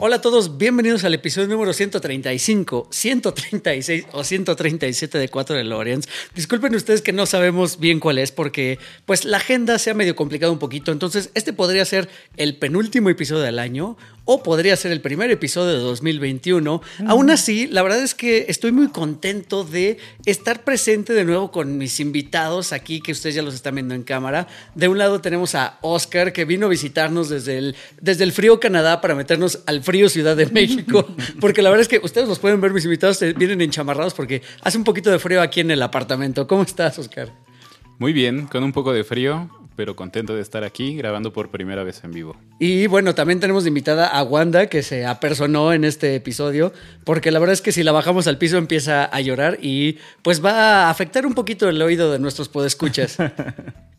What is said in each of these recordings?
Hola a todos, bienvenidos al episodio número 135, 136 o 137 de 4 de Lorenz. Disculpen ustedes que no sabemos bien cuál es porque pues la agenda se ha medio complicado un poquito, entonces este podría ser el penúltimo episodio del año o podría ser el primer episodio de 2021. Aún así, la verdad es que estoy muy contento de estar presente de nuevo con mis invitados aquí, que ustedes ya los están viendo en cámara. De un lado tenemos a Oscar, que vino a visitarnos desde el, desde el frío Canadá para meternos al frío Ciudad de México, porque la verdad es que ustedes los pueden ver, mis invitados vienen enchamarrados porque hace un poquito de frío aquí en el apartamento. ¿Cómo estás, Oscar? Muy bien, con un poco de frío, pero contento de estar aquí grabando por primera vez en vivo. Y bueno, también tenemos invitada a Wanda, que se apersonó en este episodio, porque la verdad es que si la bajamos al piso empieza a llorar y pues va a afectar un poquito el oído de nuestros podescuchas.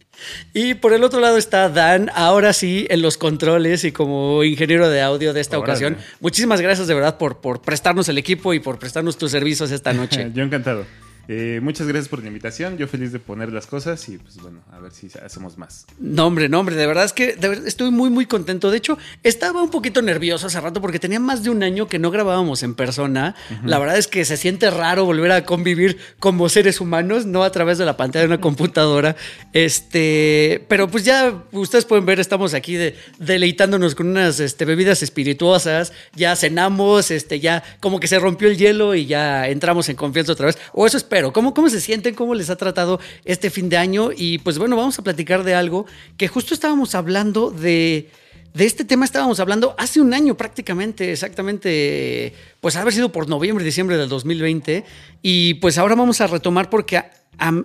Y por el otro lado está Dan, ahora sí, en los controles y como ingeniero de audio de esta ocasión. Muchísimas gracias de verdad por, por prestarnos el equipo y por prestarnos tus servicios esta noche. Yo encantado. Eh, muchas gracias por la invitación. Yo feliz de poner las cosas y pues bueno, a ver si hacemos más. No, hombre, no, hombre, de verdad es que estoy muy, muy contento. De hecho, estaba un poquito nervioso hace rato porque tenía más de un año que no grabábamos en persona. La verdad es que se siente raro volver a convivir como seres humanos, no a través de la pantalla de una computadora. Este, pero pues ya ustedes pueden ver, estamos aquí de, deleitándonos con unas este, bebidas espirituosas. Ya cenamos, este, ya como que se rompió el hielo y ya entramos en confianza otra vez. O eso espero ¿cómo, ¿cómo se sienten? ¿Cómo les ha tratado este fin de año? Y pues bueno, vamos a platicar de algo que justo estábamos hablando de... De este tema estábamos hablando hace un año prácticamente, exactamente, pues haber sido por noviembre, diciembre del 2020. Y pues ahora vamos a retomar porque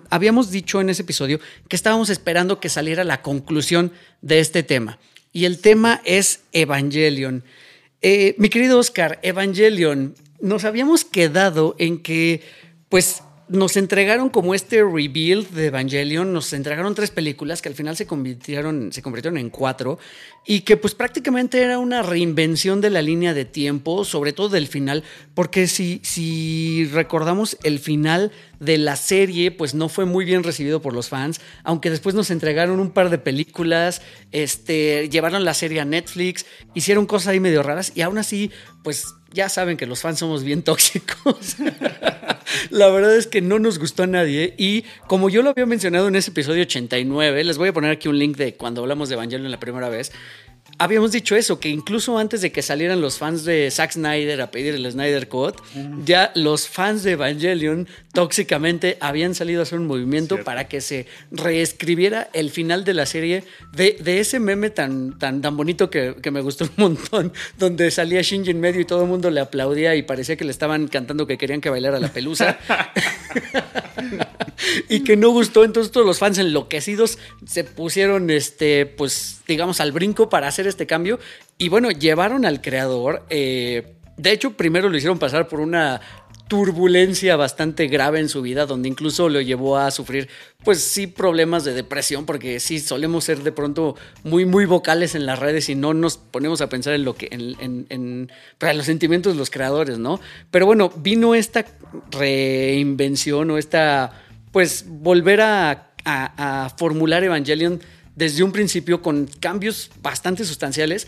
habíamos dicho en ese episodio que estábamos esperando que saliera la conclusión de este tema. Y el tema es Evangelion. Eh, mi querido Oscar, Evangelion, nos habíamos quedado en que, pues, nos entregaron como este rebuild de Evangelion, nos entregaron tres películas que al final se convirtieron, se convirtieron en cuatro y que pues prácticamente era una reinvención de la línea de tiempo, sobre todo del final, porque si, si recordamos el final de la serie pues no fue muy bien recibido por los fans, aunque después nos entregaron un par de películas, este, llevaron la serie a Netflix, hicieron cosas ahí medio raras y aún así pues ya saben que los fans somos bien tóxicos. la verdad es que no nos gustó a nadie. Y como yo lo había mencionado en ese episodio 89, les voy a poner aquí un link de cuando hablamos de Evangelion la primera vez habíamos dicho eso, que incluso antes de que salieran los fans de Zack Snyder a pedir el Snyder Cut, ya los fans de Evangelion tóxicamente habían salido a hacer un movimiento para que se reescribiera el final de la serie de, ese meme tan, tan, tan bonito que, me gustó un montón, donde salía Shinji en medio y todo el mundo le aplaudía y parecía que le estaban cantando que querían que bailara la pelusa. y que no gustó, entonces todos los fans enloquecidos se pusieron, este, pues, digamos, al brinco para hacer este cambio. Y bueno, llevaron al creador. Eh, de hecho, primero lo hicieron pasar por una turbulencia bastante grave en su vida, donde incluso lo llevó a sufrir, pues sí, problemas de depresión, porque sí, solemos ser de pronto muy, muy vocales en las redes y no nos ponemos a pensar en lo que, en, para los sentimientos de los creadores, ¿no? Pero bueno, vino esta reinvención o esta, pues, volver a, a formular Evangelion desde un principio con cambios bastante sustanciales.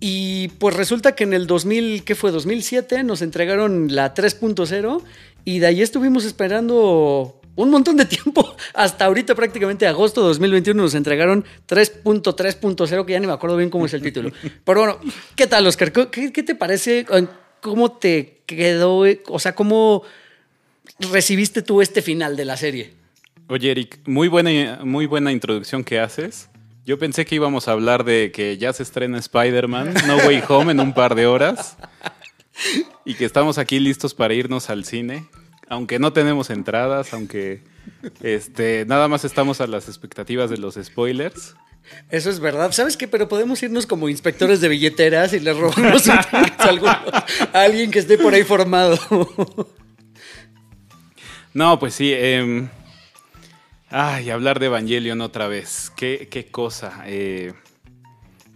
Y pues resulta que en el 2000, ¿qué fue? 2007 nos entregaron la 3.0 y de ahí estuvimos esperando un montón de tiempo. Hasta ahorita prácticamente agosto de 2021 nos entregaron 3.3.0, que ya ni me acuerdo bien cómo es el título. Pero bueno, ¿qué tal Oscar? ¿Qué, qué te parece? ¿Cómo te quedó? O sea, ¿cómo recibiste tú este final de la serie? Oye, Eric, muy buena, muy buena introducción que haces. Yo pensé que íbamos a hablar de que ya se estrena Spider-Man, No Way Home en un par de horas. Y que estamos aquí listos para irnos al cine. Aunque no tenemos entradas, aunque este, nada más estamos a las expectativas de los spoilers. Eso es verdad. ¿Sabes qué? Pero podemos irnos como inspectores de billeteras y le robamos a alguien que esté por ahí formado. No, pues sí. Eh, Ay, hablar de Evangelion otra vez. Qué, qué cosa. Eh,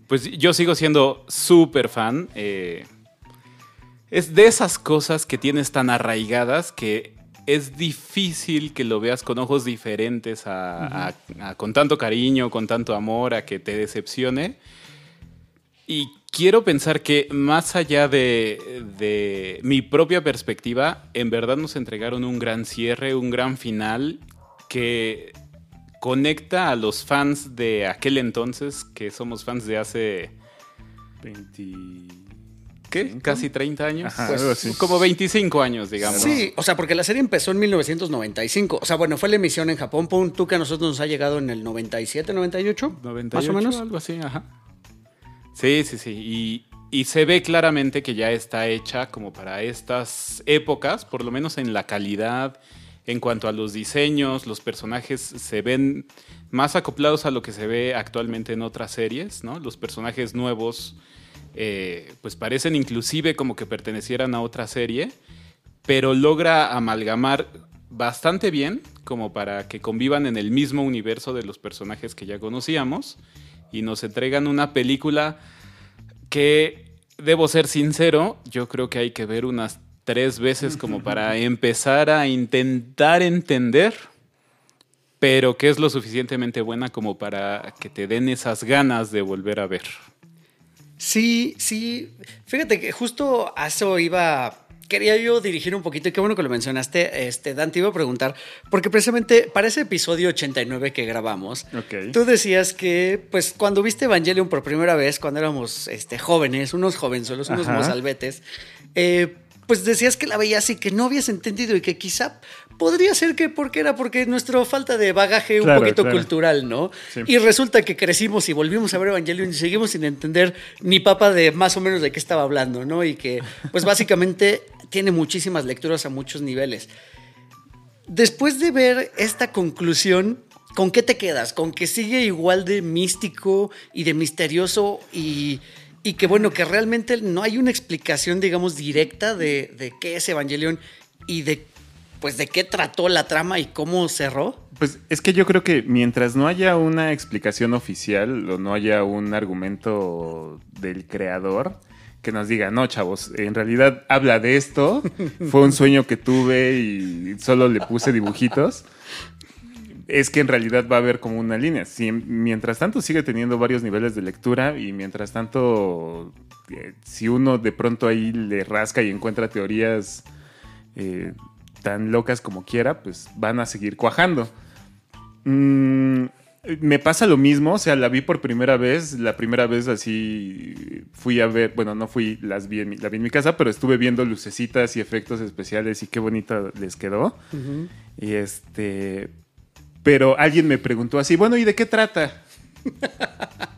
pues yo sigo siendo súper fan. eh, es de esas cosas que tienes tan arraigadas que es difícil que lo veas con ojos diferentes, a- a- a- con tanto cariño, con tanto amor, a que te decepcione. Y quiero pensar que más allá de, de mi propia perspectiva, en verdad nos entregaron un gran cierre, un gran final que conecta a los fans de aquel entonces, que somos fans de hace 20... ¿Qué? Casi 30 años. Ajá, Pues, como 25 años, digamos. Sí, o sea, porque la serie empezó en 1995. O sea, bueno, fue la emisión en Japón. Pon tú que a nosotros nos ha llegado en el 97, 98, 98, más o menos. algo así, ajá. Sí, sí, sí. Y, y se ve claramente que ya está hecha como para estas épocas, por lo menos en la calidad, en cuanto a los diseños, los personajes se ven más acoplados a lo que se ve actualmente en otras series. Los personajes nuevos, eh, pues parecen inclusive como que pertenecieran a otra serie, pero logra amalgamar bastante bien como para que convivan en el mismo universo de los personajes que ya conocíamos y nos entregan una película que, debo ser sincero, yo creo que hay que ver unas tres veces como para empezar a intentar entender, pero que es lo suficientemente buena como para que te den esas ganas de volver a ver. Sí, sí. Fíjate que justo a eso iba. Quería yo dirigir un poquito, y qué bueno que lo mencionaste, este, Dan, te iba a preguntar, porque precisamente para ese episodio 89 que grabamos, tú decías que, pues, cuando viste Evangelion por primera vez, cuando éramos este, jóvenes, unos jovenzuelos, unos mozalbetes, eh, pues decías que la veías y que no habías entendido y que quizá podría ser que porque era porque nuestra falta de bagaje un Claro, poquito claro. cultural, ¿no? Sí. Y resulta que crecimos y volvimos a ver Evangelion y seguimos sin entender ni papa de más o menos de qué estaba hablando, ¿no? Y que, pues básicamente tiene muchísimas lecturas a muchos niveles. Después de ver esta conclusión, ¿con qué te quedas? ¿Con que sigue igual de místico y de misterioso y, y que bueno, que realmente no hay una explicación, digamos, directa de, de qué es Evangelion y de, pues, de qué trató la trama y cómo cerró? Pues es que yo creo que mientras no haya una explicación oficial o no haya un argumento del creador que nos diga, no, chavos, en realidad habla de esto, fue un sueño que tuve y solo le puse dibujitos, es que en realidad va a haber como una línea. Si, mientras tanto sigue teniendo varios niveles de lectura y mientras tanto, eh, si uno de pronto ahí le rasca y encuentra teorías eh, tan locas como quiera, pues van a seguir cuajando. Mm, me pasa lo mismo, o sea, la vi por primera vez, la primera vez así fui a ver, bueno, no fui, las vi en mi, la vi en mi casa, pero estuve viendo lucecitas y efectos especiales y qué bonita les quedó. Y este, pero alguien me preguntó así, bueno, ¿y de qué trata?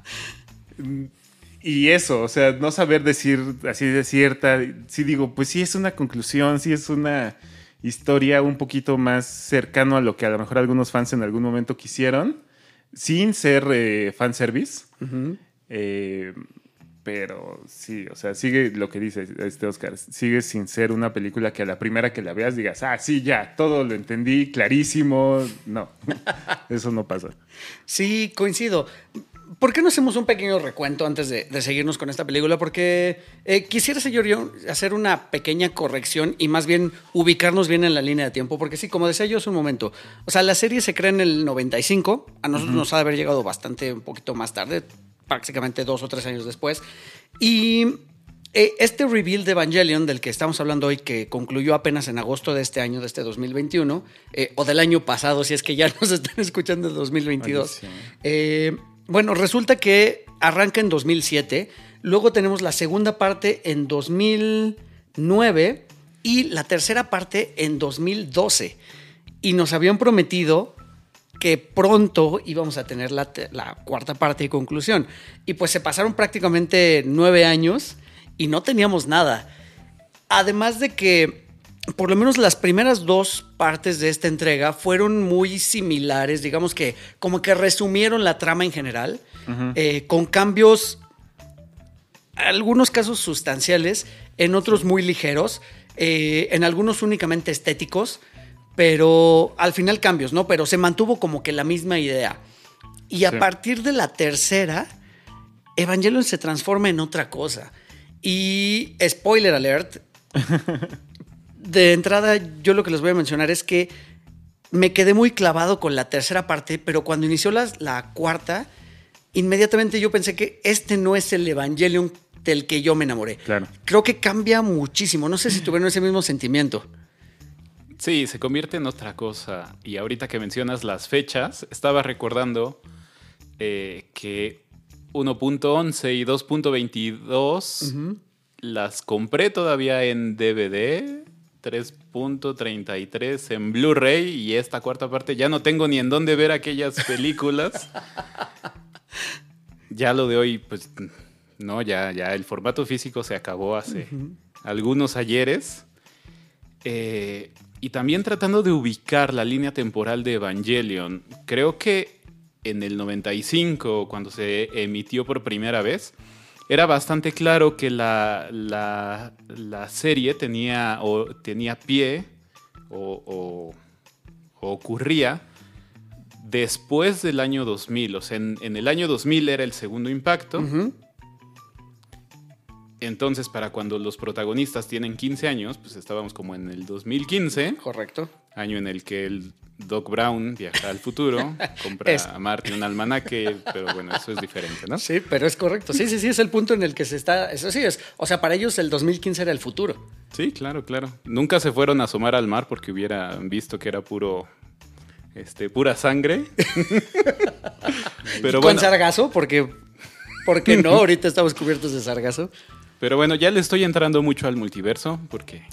Y eso, o sea, no saber decir así de cierta, sí digo, pues sí es una conclusión, sí es una historia un poquito más cercano a lo que a lo mejor algunos fans en algún momento quisieron, sin ser eh, fanservice. Eh, pero sí, o sea, sigue lo que dice este Oscar, sigue sin ser una película que a la primera que la veas digas, ah, sí, ya, todo lo entendí, clarísimo. No, eso no pasa. Sí, coincido. ¿Por qué no hacemos un pequeño recuento antes de, de seguirnos con esta película? Porque eh, quisiera, señor yo, hacer una pequeña corrección y más bien ubicarnos bien en la línea de tiempo. Porque sí, como decía yo hace un momento, o sea, la serie se crea en el 95. A nosotros nos ha de haber llegado bastante, un poquito más tarde, prácticamente dos o tres años después. Y eh, este reveal de Evangelion, del que estamos hablando hoy, que concluyó apenas en agosto de este año, de este 2021, eh, o del año pasado, si es que ya nos están escuchando en 2022. Ay, sí. Eh, bueno, resulta que arranca en 2007, luego tenemos la segunda parte en 2009 y la tercera parte en 2012. Y nos habían prometido que pronto íbamos a tener la, cuarta parte y conclusión. Y pues se pasaron prácticamente nueve años y no teníamos nada. Además de que por lo menos las primeras dos partes de esta entrega fueron muy similares, digamos que como que resumieron la trama en general, eh, con cambios, algunos casos sustanciales, en otros muy ligeros, eh, en algunos únicamente estéticos, pero al final cambios, ¿no? Pero se mantuvo como que la misma idea. Y a Sí. partir de la tercera, Evangelion se transforma en otra cosa. Y spoiler alert, de entrada yo lo que les voy a mencionar es que me quedé muy clavado con la tercera parte, pero cuando inició la, la cuarta, inmediatamente yo pensé que este no es el Evangelion del que yo me enamoré. Claro. Creo que cambia muchísimo. No sé si tuvieron ese mismo sentimiento. Sí, se convierte en otra cosa. Y ahorita que mencionas las fechas, estaba recordando eh, que 1.11 y 2.22 las compré todavía en DVD, 3.33 en Blu-ray y esta cuarta parte ya no tengo ni en dónde ver aquellas películas. ya lo de hoy, pues no, ya, ya el formato físico se acabó hace algunos ayeres. Eh, y también tratando de ubicar la línea temporal de Evangelion, creo que en el 95, cuando se emitió por primera vez, era bastante claro que la, la, serie tenía, o, tenía pie o, ocurría después del año 2000. O sea, en, el año 2000 era el segundo impacto. Entonces, para cuando los protagonistas tienen 15 años, pues estábamos como en el 2015, Correcto. año en el que el Doc Brown viaja al futuro, compra Es- a Marty un almanaque, pero bueno, eso es diferente, ¿no? Sí, pero es correcto. Sí, sí, sí, es el punto en el que se está. Eso sí es. O sea, para ellos el 2015 era el futuro. Sí, claro, claro. Nunca se fueron a asomar al mar porque hubieran visto que era puro, este, pura sangre. pero Con bueno, sargazo, porque. Porque no, ahorita estamos cubiertos de sargazo. Pero bueno, ya le estoy entrando mucho al multiverso porque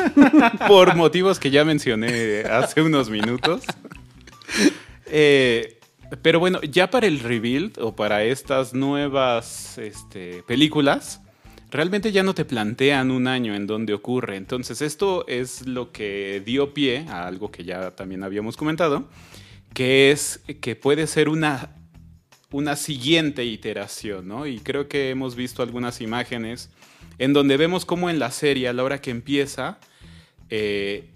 por motivos que ya mencioné hace unos minutos. Eh, pero bueno, ya para el rebuild o para estas nuevas este, películas, realmente ya no te plantean un año en donde ocurre. Entonces esto es lo que dio pie a algo que ya también habíamos comentado, que es que puede ser una, una siguiente iteración, ¿no? Y creo que hemos visto algunas imágenes en donde vemos cómo en la serie, a la hora que empieza, eh,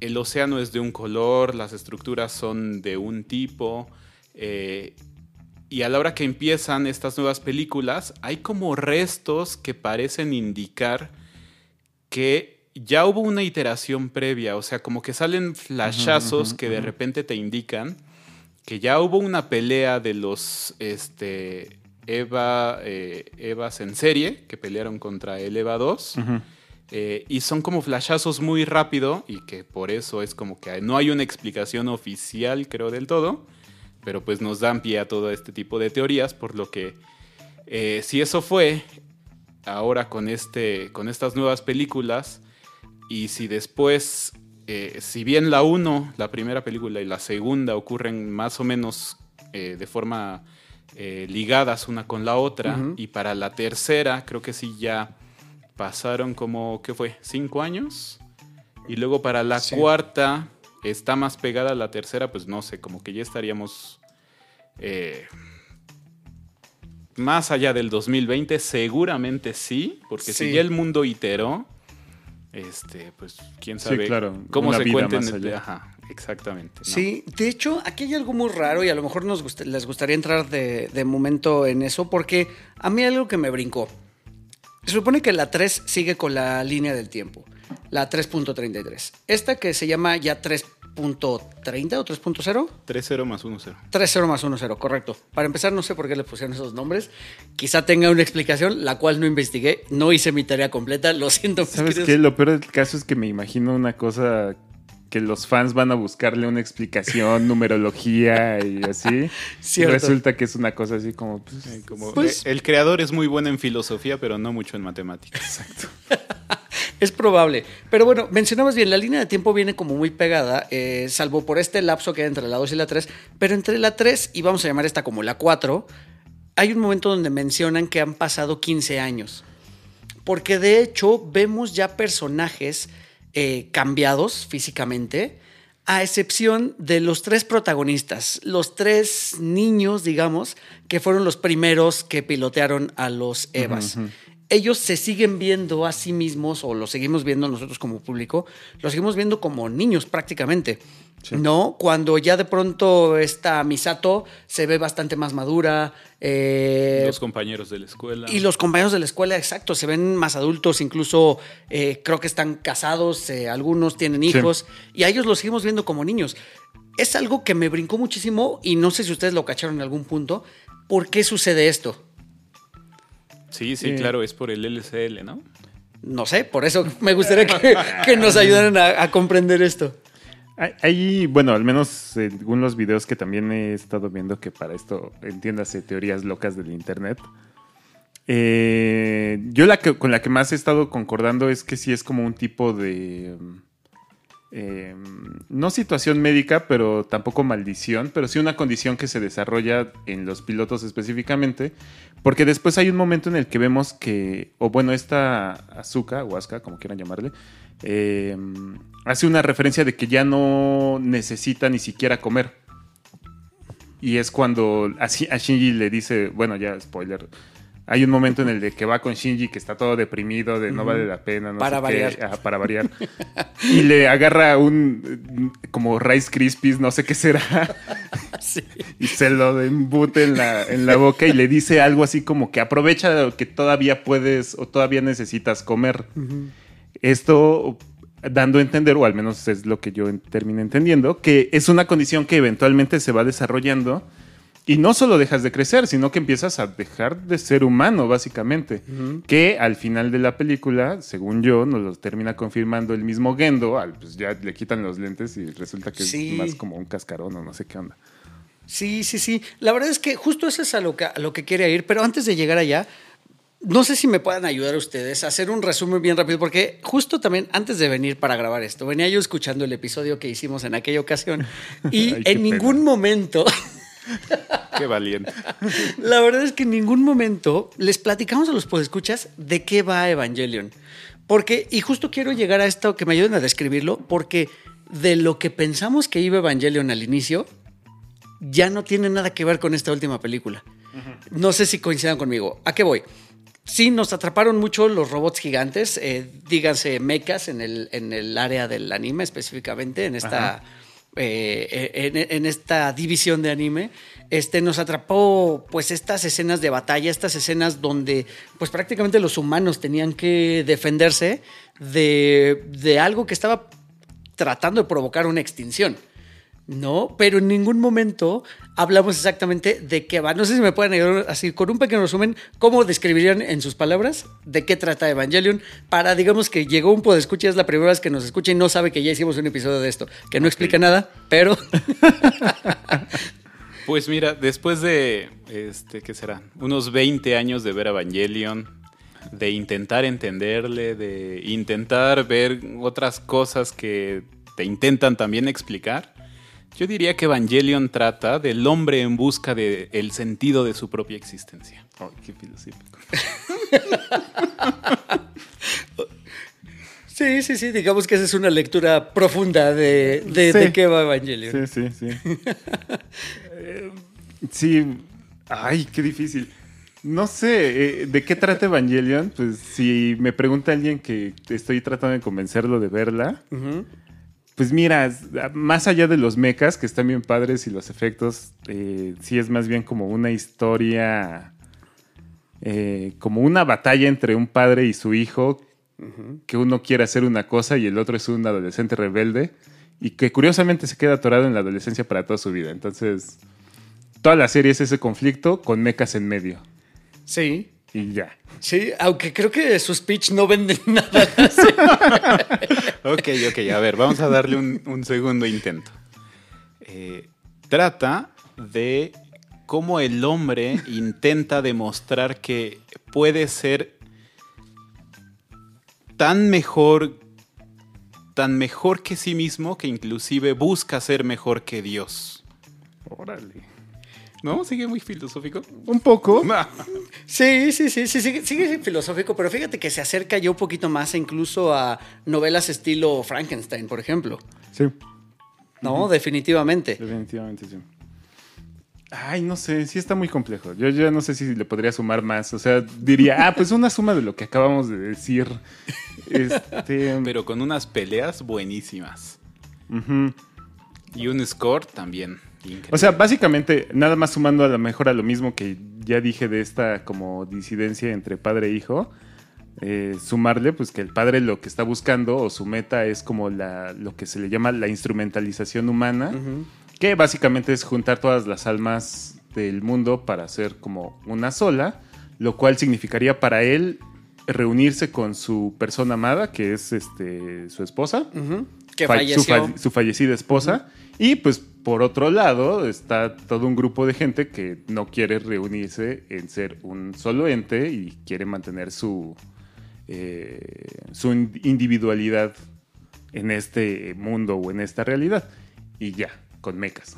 el océano es de un color, las estructuras son de un tipo, eh, y a la hora que empiezan estas nuevas películas, hay como restos que parecen indicar que ya hubo una iteración previa, o sea, como que salen flashazos que de repente te indican que ya hubo una pelea de los este, Eva, eh, Evas en serie, que pelearon contra el Eva 2. Eh, y son como flashazos muy rápido y que por eso es como que no hay una explicación oficial, creo, del todo. Pero pues nos dan pie a todo este tipo de teorías, por lo que eh, si eso fue, ahora con, este, con estas nuevas películas, y si después, eh, si bien la 1, la primera película y la segunda ocurren más o menos eh, de forma eh, ligadas una con la otra, y para la tercera creo que sí ya pasaron como, ¿qué fue? ¿Cinco años? Y luego para la Sí. cuarta está más pegada a la tercera, pues no sé, como que ya estaríamos más allá del 2020, seguramente sí, porque Sí. si ya el mundo iteró, este, pues quién Sí, sabe claro, cómo se cuenten. más el- allá. Ajá, exactamente. ¿no? Sí, de hecho, aquí hay algo muy raro y a lo mejor nos gust- les gustaría entrar de, de momento en eso, porque a mí algo que me brincó. Se supone que la 3 sigue con la línea del tiempo, la 3.33. Esta que se llama ya 3.30 o 3.0. 3-0 más 1-0. 3-0 más 1-0, correcto. Para empezar, no sé por qué le pusieron esos nombres. Quizá tenga una explicación, la cual no investigué. No hice mi tarea completa, lo siento. ¿Sabes qué? Lo peor del caso es que me imagino una cosa que los fans van a buscarle una explicación, numerología y así. Cierto. Y resulta que es una cosa así como... pues, como- Pues- el creador es muy bueno en filosofía, pero no mucho en matemáticas. Exacto. Es probable. Pero bueno, mencionabas bien, la línea de tiempo viene como muy pegada, eh, salvo por este lapso que hay entre la 2 y la 3. Pero entre la 3, y vamos a llamar esta como la 4, hay un momento donde mencionan que han pasado 15 años. Porque de hecho vemos ya personajes eh, cambiados físicamente, a excepción de los tres protagonistas, los tres niños, digamos, que fueron los primeros que pilotearon a los Evas. Ellos se siguen viendo a sí mismos, o lo seguimos viendo nosotros como público, lo seguimos viendo como niños prácticamente. ¿No? Cuando ya de pronto esta Misato se ve bastante más madura. eh, Los compañeros de la escuela. y los compañeros de la escuela, exacto, se ven más adultos, incluso eh, creo que están casados, eh, algunos tienen hijos, y a ellos los seguimos viendo como niños. Es algo que me brincó muchísimo y no sé si ustedes lo cacharon en algún punto. ¿Por qué sucede esto? Sí, sí, claro, es por el LCL, ¿no? No sé, por eso me gustaría que, que nos ayudaran a, a comprender esto. Hay- Hay, bueno, al menos según los videos que también he estado viendo, que para esto, entiéndase, teorías locas del internet. eh, yo la que, con la que más he estado concordando es que sí es como un tipo de. Eh, no situación médica, pero tampoco maldición, pero sí una condición que se desarrolla en los pilotos específicamente, porque después hay un momento en el que vemos que, o bueno, esta Azuka, o Asuka, como quieran llamarle, eh, hace una referencia de que ya no necesita ni siquiera comer. Y es cuando a Shinji le dice, bueno, ya spoiler, hay un momento en el de que va con Shinji que está todo deprimido, de no vale la pena, no Para sé variar. qué, ajá, para variar. y le agarra un como Rice Krispies, no sé qué será, Sí. y se lo embute en la, en la boca y le dice algo así como que aprovecha que todavía puedes o todavía necesitas comer. Esto dando a entender, o al menos es lo que yo terminé entendiendo, que es una condición que eventualmente se va desarrollando y no solo dejas de crecer, sino que empiezas a dejar de ser humano, básicamente. Que al final de la película, según yo, nos lo termina confirmando el mismo Gendo, al, pues ya le quitan los lentes y resulta que Sí. es más como un cascarón o no sé qué onda. Sí, sí, sí. La verdad es que justo eso es a lo que, a lo que quería ir, pero antes de llegar allá, no sé si me puedan ayudar ustedes a hacer un resumen bien rápido, porque justo también antes de venir para grabar esto, venía yo escuchando el episodio que hicimos en aquella ocasión y Ay, en ningún pena. momento, Qué valiente. la verdad es que en ningún momento les platicamos a los podescuchas de qué va Evangelion. Porque, y justo quiero llegar a esto, que me ayuden a describirlo, porque de lo que pensamos que iba Evangelion al inicio, ya no tiene nada que ver con esta última película. No sé si coincidan conmigo. ¿A qué voy? Sí, nos atraparon mucho los robots gigantes, eh, díganse mechas en el, en el área del anime específicamente, en esta, eh, en, en esta división de anime. Este, nos atrapó pues estas escenas de batalla, estas escenas donde pues prácticamente los humanos tenían que defenderse de, de algo que estaba tratando de provocar una extinción. No, pero en ningún momento hablamos exactamente de qué va. No sé si me pueden ayudar así con un pequeño resumen, ¿cómo describirían en sus palabras de qué trata Evangelion? Para, digamos que llegó un escucha es la primera vez que nos escucha y no sabe que ya hicimos un episodio de esto, que no explica nada, pero Pues mira, después de, este, ¿qué será? Unos 20 años de ver Evangelion, de intentar entenderle, de intentar ver otras cosas que te intentan también explicar, yo diría que Evangelion trata del hombre en busca del el sentido de su propia existencia. Ay, qué filosófico. sí, sí, sí, digamos que esa es una lectura profunda de, de, Sí. de qué va Evangelion. Sí, sí, sí. Eh, sí, ay, qué difícil. No sé, eh, ¿de qué trata Evangelion? Pues si me pregunta alguien que estoy tratando de convencerlo de verla, Ujú. Pues mira, más allá de los mechas, que están bien padres y los efectos, eh, sí es más bien como una historia, eh, como una batalla entre un padre y su hijo, que uno quiere hacer una cosa y el otro es un adolescente rebelde, y que curiosamente se queda atorado en la adolescencia para toda su vida. Entonces, toda la serie es ese conflicto con mechas en medio. Sí. Y ya. Sí, aunque creo que su speech no vende nada. Sí. Ok, ok, a ver, vamos a darle un, un segundo intento. Eh, trata de cómo el hombre intenta demostrar que puede ser tan mejor, tan mejor que sí mismo que inclusive busca ser mejor que Dios. Órale. ¿No? ¿Sigue muy filosófico? Un poco. Sí, sí, sí, sí, sigue, sigue filosófico, pero fíjate que se acerca ya un poquito más incluso a novelas estilo Frankenstein, por ejemplo. Sí, No, definitivamente. definitivamente sí. Ay, no sé, sí está muy complejo. Yo ya no sé si le podría sumar más. O sea, diría, ah, pues una suma de lo que acabamos de decir. Este, Pero con unas peleas buenísimas. Y un score también. Increíble. O sea, básicamente, nada más sumando a lo mejor a lo mismo que ya dije de esta como disidencia entre padre e hijo, eh, sumarle pues que el padre lo que está buscando o su meta es como la, lo que se le llama la instrumentalización humana, que básicamente es juntar todas las almas del mundo para hacer como una sola, lo cual significaría para él reunirse con su persona amada, que es este su esposa. Que fa- falleció. Su, fa- su fallecida esposa. Y pues por otro lado está todo un grupo de gente que no quiere reunirse en ser un solo ente y quiere mantener su, eh, su in- individualidad en este mundo o en esta realidad. Y ya, con mecas.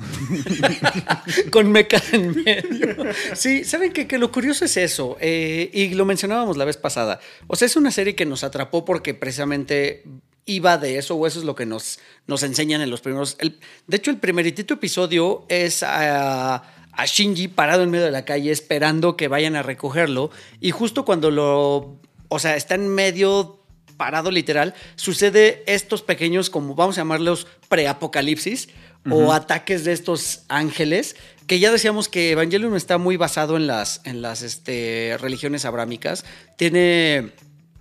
con meca en medio. Sí, ¿saben qué? Que lo curioso es eso, eh, y lo mencionábamos la vez pasada. O sea, es una serie que nos atrapó porque precisamente iba de eso, o eso es lo que nos, nos enseñan en los primeros. el- de hecho, el primeritito episodio es a, a Shinji parado en medio de la calle esperando que vayan a recogerlo, y justo cuando lo. O sea, está en medio parado literal, sucede estos pequeños, como vamos a llamarlos, preapocalipsis o ataques de estos ángeles, que ya decíamos que Evangelion está muy basado en las, en las este, religiones abrámicas, tiene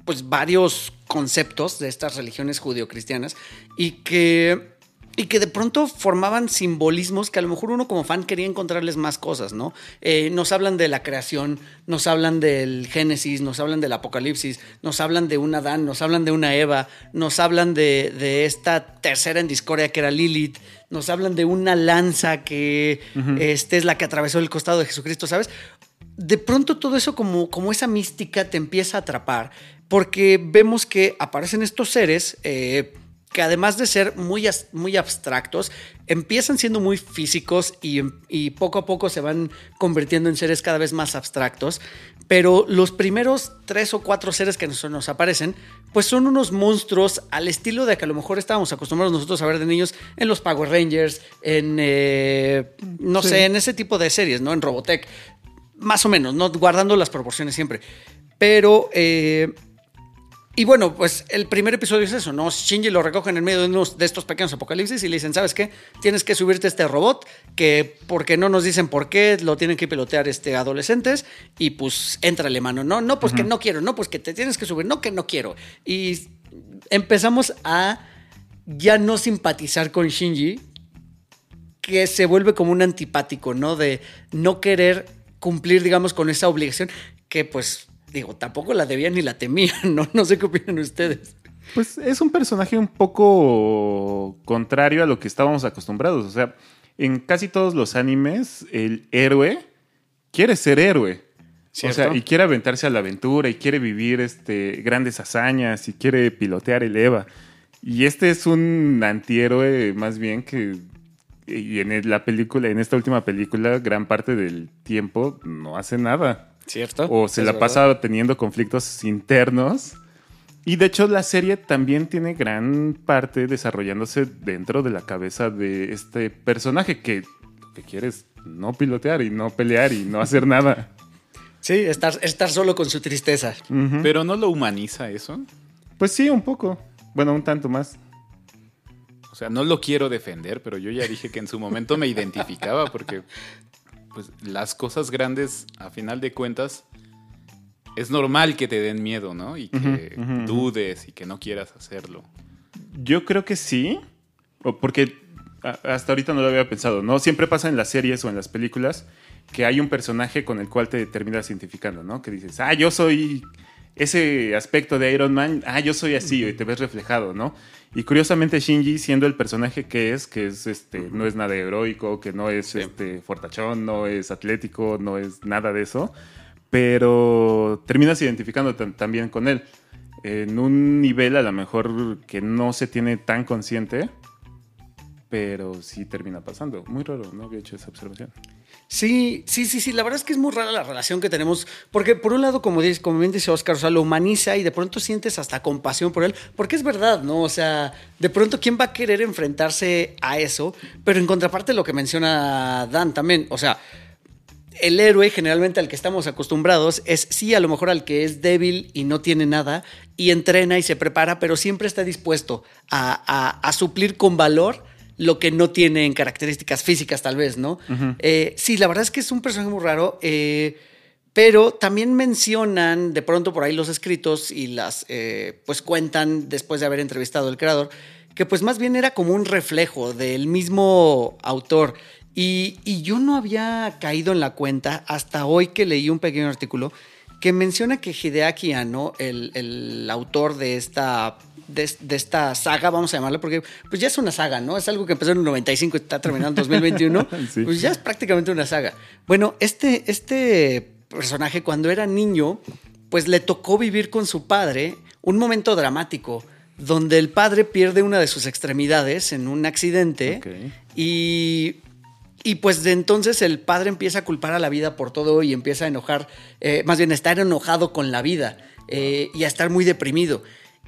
pues varios conceptos de estas religiones judio-cristianas y que y que de pronto formaban simbolismos que a lo mejor uno como fan quería encontrarles más cosas, ¿no? Eh, nos hablan de la creación, nos hablan del Génesis, nos hablan del Apocalipsis, nos hablan de un Adán, nos hablan de una Eva, nos hablan de, de esta tercera en discordia que era Lilith, nos hablan de una lanza que este, es la que atravesó el costado de Jesucristo, ¿sabes? de pronto todo eso como, como esa mística te empieza a atrapar porque vemos que aparecen estos seres eh, que además de ser muy, muy abstractos, empiezan siendo muy físicos y, y poco a poco se van convirtiendo en seres cada vez más abstractos. Pero los primeros tres o cuatro seres que nos, nos aparecen, pues son unos monstruos al estilo de que a lo mejor estábamos acostumbrados nosotros a ver de niños en los Power Rangers, en, eh, no Sí. sé, en ese tipo de series, ¿no? En Robotech más o menos, no guardando las proporciones siempre. Pero, eh, y bueno, pues el primer episodio es eso, ¿no? Shinji lo recogen en medio de unos de estos pequeños apocalipsis y le dicen, ¿sabes qué? Tienes que subirte a este robot, que porque no nos dicen por qué, lo tienen que pilotear este adolescentes, y pues entrale mano, ¿no? No, pues que no quiero, no, pues que te tienes que subir, no, que no quiero. Y empezamos a ya no simpatizar con Shinji, que se vuelve como un antipático, ¿no? De no querer cumplir, digamos, con esa obligación que pues, digo, tampoco la debían ni la temían, ¿no? No sé qué opinan ustedes. Pues es un personaje un poco contrario a lo que estábamos acostumbrados. O sea, en casi todos los animes, el héroe quiere ser héroe. ¿Cierto? O sea, y quiere aventarse a la aventura y quiere vivir este, grandes hazañas y quiere pilotear el EVA. Y este es un antihéroe más bien que... Y en la película, en esta última película, gran parte del tiempo no hace nada ¿Cierto? o se Es la verdad. pasa teniendo conflictos internos. Y de hecho la serie también tiene gran parte desarrollándose dentro de la cabeza de este personaje que lo que quiere es no pilotear y no pelear y no hacer nada. Sí, estar, estar solo con su tristeza. Pero no lo humaniza eso. Pues sí, un poco. Bueno, un tanto más. O sea, no lo quiero defender, pero yo ya dije que en su momento me identificaba porque pues las cosas grandes, a final de cuentas, es normal que te den miedo, ¿no? Y que dudes y que no quieras hacerlo. Yo creo que sí, o porque hasta ahorita no lo había pensado, ¿no? Siempre pasa en las series o en las películas que hay un personaje con el cual te terminas identificando, ¿no? Que dices, ah, yo soy ese aspecto de Iron Man, ah, yo soy así, y te ves reflejado, ¿no? Y curiosamente Shinji, siendo el personaje que es, que es este, no es nada heroico, que no es este fortachón, no es atlético, no es nada de eso, pero terminas identificando tam- también con él. En un nivel a lo mejor que no se tiene tan consciente, pero sí termina pasando. Muy raro, no había hecho esa observación. Sí, sí, sí, sí. La verdad es que es muy rara la relación que tenemos. Porque por un lado, como, dice, como bien dice Oscar, o sea, lo humaniza y de pronto sientes hasta compasión por él. Porque es verdad, ¿no? O sea, de pronto, ¿quién va a querer enfrentarse a eso? Pero en contraparte, lo que menciona Dan también. O sea, el héroe generalmente al que estamos acostumbrados es sí a lo mejor al que es débil y no tiene nada y entrena y se prepara, pero siempre está dispuesto a, a- a suplir con valor lo que no tiene en características físicas tal vez, ¿no? Eh, sí, la verdad es que es un personaje muy raro, eh, pero también mencionan de pronto por ahí los escritos y las, eh, pues cuentan después de haber entrevistado al creador, que pues más bien era como un reflejo del mismo autor. Y, y yo no había caído en la cuenta hasta hoy que leí un pequeño artículo que menciona que Hideaki Anno, el, el autor de esta, de, de esta saga, vamos a llamarla, porque pues ya es una saga, ¿no? Es algo que empezó en el 95 y está terminando en 2021. Sí. Pues ya es prácticamente una saga. Bueno, este, este personaje cuando era niño, pues le tocó vivir con su padre un momento dramático donde el padre pierde una de sus extremidades en un accidente y, y pues de entonces el padre empieza a culpar a la vida por todo y empieza a enojar, eh, más bien a estar enojado con la vida eh, y a estar muy deprimido.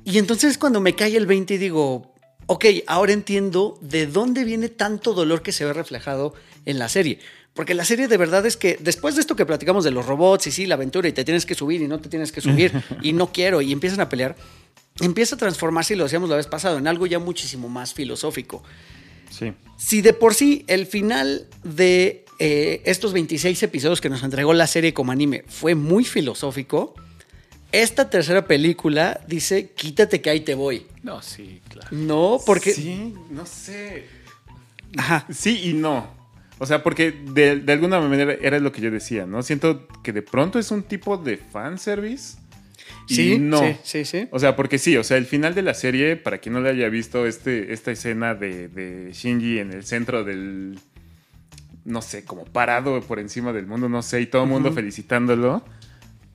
Y entonces cuando me cae el 20 y digo, ok, ahora entiendo de dónde viene tanto dolor que se ve reflejado en la serie. Porque la serie de verdad es que después de esto que platicamos de los robots y sí, la aventura y te tienes que subir y no te tienes que subir y no quiero y empiezan a pelear, empieza a transformarse, y lo decíamos la vez pasada, en algo ya muchísimo más filosófico. Sí. Si de por sí el final de eh, estos 26 episodios que nos entregó la serie como anime fue muy filosófico, esta tercera película dice, quítate que ahí te voy. No, sí, claro. No, porque... Sí, no sé. Ajá. Sí y no. O sea, porque de, de alguna manera era lo que yo decía, ¿no? Siento que de pronto es un tipo de fanservice. Y Sí, no. sí, sí, sí. O sea, porque sí, o sea, el final de la serie, para quien no le haya visto este, esta escena de, de Shinji en el centro del. No sé, como parado por encima del mundo, no sé, y todo el mundo felicitándolo.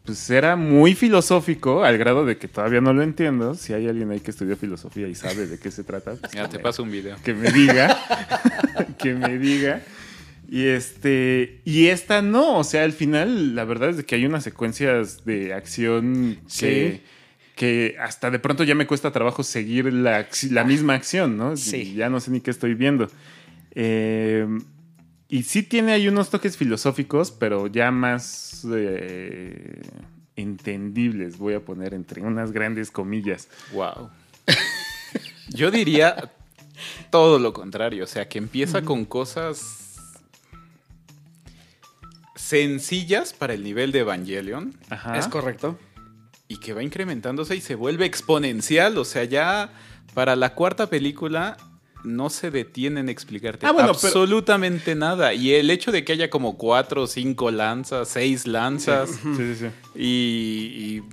Pues era muy filosófico, al grado de que todavía no lo entiendo. Si hay alguien ahí que estudió filosofía y sabe de qué se trata, pues Ya que te me- paso un video. que me diga, que me diga. Y este, y esta no, o sea, al final la verdad es de que hay unas secuencias de acción que, Sí. que hasta de pronto ya me cuesta trabajo seguir la, la misma acción, ¿no? Sí. Ya no sé ni qué estoy viendo. Eh, y sí tiene ahí unos toques filosóficos, pero ya más eh, entendibles, voy a poner entre unas grandes comillas. Wow. Yo diría todo lo contrario. O sea, que empieza con cosas sencillas para el nivel de Evangelion Ajá. Es correcto. y que va incrementándose y se vuelve exponencial. O sea, ya para la cuarta película no se detiene en explicarte Ah, bueno, pero- absolutamente nada. Y el hecho de que haya como cuatro o cinco lanzas, seis lanzas. Sí, sí, sí. Y, y,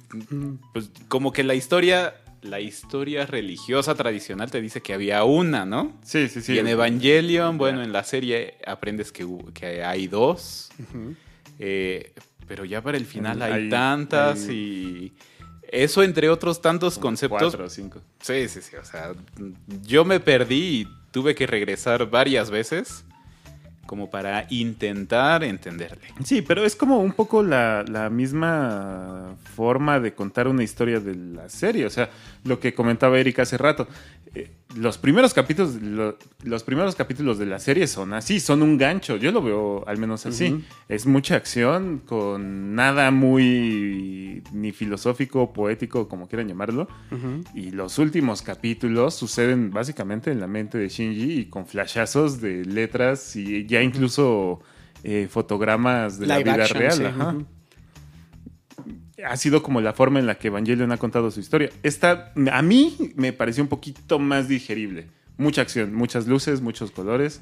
pues como que la historia, la historia religiosa tradicional te dice que había una, ¿no? Sí, sí, sí. y en Evangelion, bueno, en la serie aprendes que, hubo- que hay dos. Eh, pero ya para el final hay, Hay- tantas hay- y eso entre otros tantos conceptos. Cuatro o cinco. Sí, sí, sí. O sea, yo me perdí y tuve que regresar varias veces como para intentar entenderle. Sí, pero es como un poco la, la misma forma de contar una historia de la serie. O sea, lo que comentaba Erika hace rato. Eh, los primeros capítulos, lo- los primeros capítulos de la serie son así, son un gancho. Yo lo veo al menos así. Es mucha acción con nada muy ni filosófico, poético, como quieran llamarlo. Y los últimos capítulos suceden básicamente en la mente de Shinji y con flashazos de letras y ya incluso eh, fotogramas de la vida action, real. sí, ajá. Ha sido como la forma en la que Evangelion ha contado su historia. Esta, a mí me pareció un poquito más digerible. Mucha acción, muchas luces, muchos colores.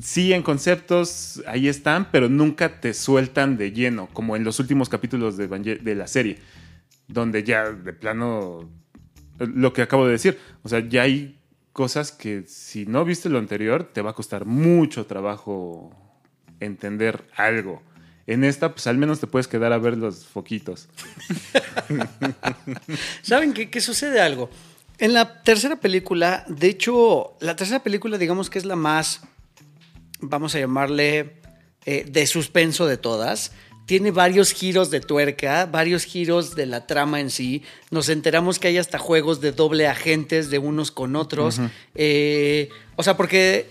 Sí, en conceptos ahí están, pero nunca te sueltan de lleno, como en los últimos capítulos de, de la serie, donde ya de plano, lo que acabo de decir, o sea, ya hay cosas que si no viste lo anterior, te va a costar mucho trabajo entender algo. En esta, pues al menos te puedes quedar a ver los foquitos. ¿Saben qué, qué sucede algo? En la tercera película, de hecho, la tercera película digamos que es la más, vamos a llamarle, eh, de suspenso de todas. Tiene varios giros de tuerca, varios giros de la trama en sí. Nos enteramos que hay hasta juegos de doble agentes de unos con otros. Eh, o sea, porque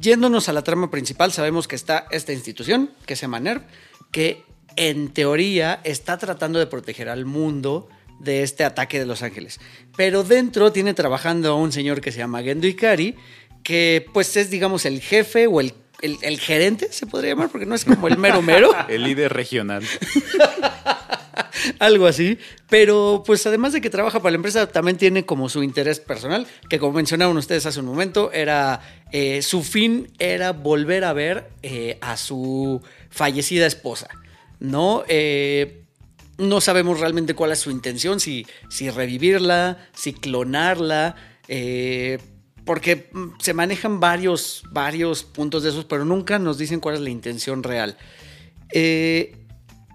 yéndonos a la trama principal, sabemos que está esta institución, que se llama NERV, que en teoría está tratando de proteger al mundo de este ataque de Los Ángeles. Pero dentro tiene trabajando a un señor que se llama Gendo Ikari, que pues es digamos el jefe o el, el- el gerente, se podría llamar, porque no es como el mero mero. El líder regional. Algo así. Pero pues además de que trabaja para la empresa, también tiene como su interés personal, que como mencionaron ustedes hace un momento, era eh, su fin era volver a ver eh, a su fallecida esposa. ¿No? Eh, no sabemos realmente cuál es su intención, si, si revivirla, si clonarla. eh, porque mm, se manejan varios, varios puntos de esos, pero nunca nos dicen cuál es la intención real. Eh,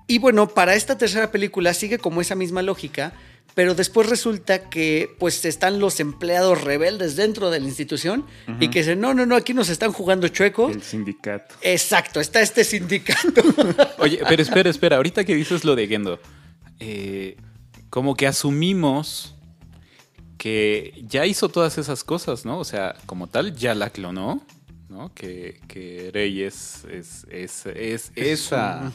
y bueno, para esta tercera película sigue como esa misma lógica, pero después resulta que pues están los empleados rebeldes dentro de la institución y que dicen, no, no, no, aquí nos están jugando chueco. El sindicato. Exacto, está este sindicato. Oye, pero espera, espera. Ahorita que dices lo de Gendo, eh, como que asumimos que ya hizo todas esas cosas, ¿no? O sea, como tal, ya la clonó, ¿no? Que, que Rey es, es, es, es esa.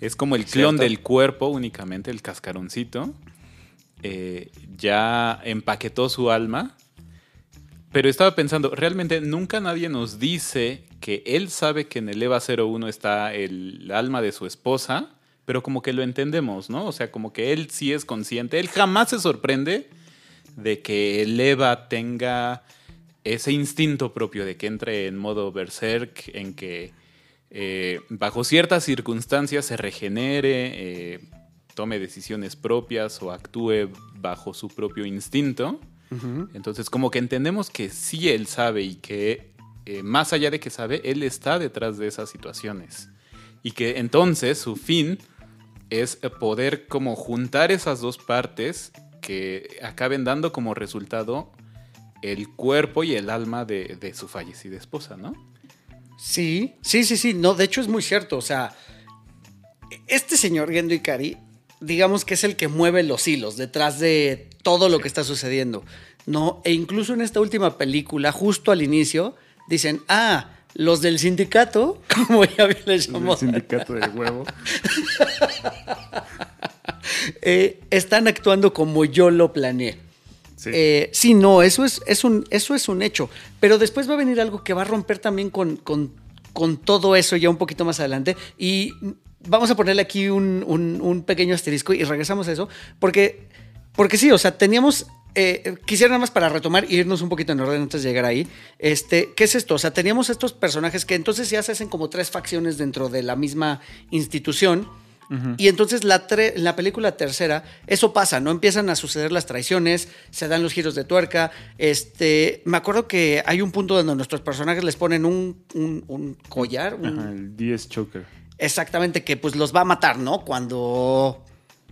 Es como el clon Cierto. del cuerpo únicamente, el cascaroncito. Eh, ya empaquetó su alma. Pero estaba pensando, realmente nunca nadie nos dice que él sabe que en el EVA 01 está el alma de su esposa, pero como que lo entendemos, ¿no? O sea, como que él sí es consciente. Él jamás se sorprende de que el EVA tenga ese instinto propio de que entre en modo berserk, en que eh, bajo ciertas circunstancias se regenere, eh, tome decisiones propias o actúe bajo su propio instinto. Entonces, como que entendemos que sí él sabe y que eh, más allá de que sabe, él está detrás de esas situaciones. Y que entonces su fin es poder como juntar esas dos partes que acaben dando como resultado el cuerpo y el alma de, de su fallecida esposa, ¿no? Sí, sí, sí, sí. No, de hecho es muy cierto. O sea, este señor Gendo Ikari, digamos que es el que mueve los hilos detrás de todo lo que está sucediendo. No, e incluso en esta última película, justo al inicio, dicen, ah, los del sindicato, como ya bien les El llamó, sindicato del huevo. eh, están actuando como yo lo planeé. Sí. Eh, sí, no, eso es, es un, eso es un hecho. Pero después va a venir algo que va a romper también con, con- con todo eso ya un poquito más adelante. Y vamos a ponerle aquí un, un- un pequeño asterisco y regresamos a eso. Porque, porque sí, o sea, teníamos. eh, quisiera nada más para retomar e irnos un poquito en orden antes de llegar ahí. Este, ¿Qué es esto? O sea, teníamos estos personajes que entonces ya se hacen como tres facciones dentro de la misma institución. Y entonces la, tre- la película tercera, eso pasa, ¿no? Empiezan a suceder las traiciones, se dan los giros de tuerca. Este, me acuerdo que hay un punto donde nuestros personajes les ponen un, un- un collar, un- Ajá, el 10 Choker. exactamente, que pues los va a matar, ¿no? Cuando,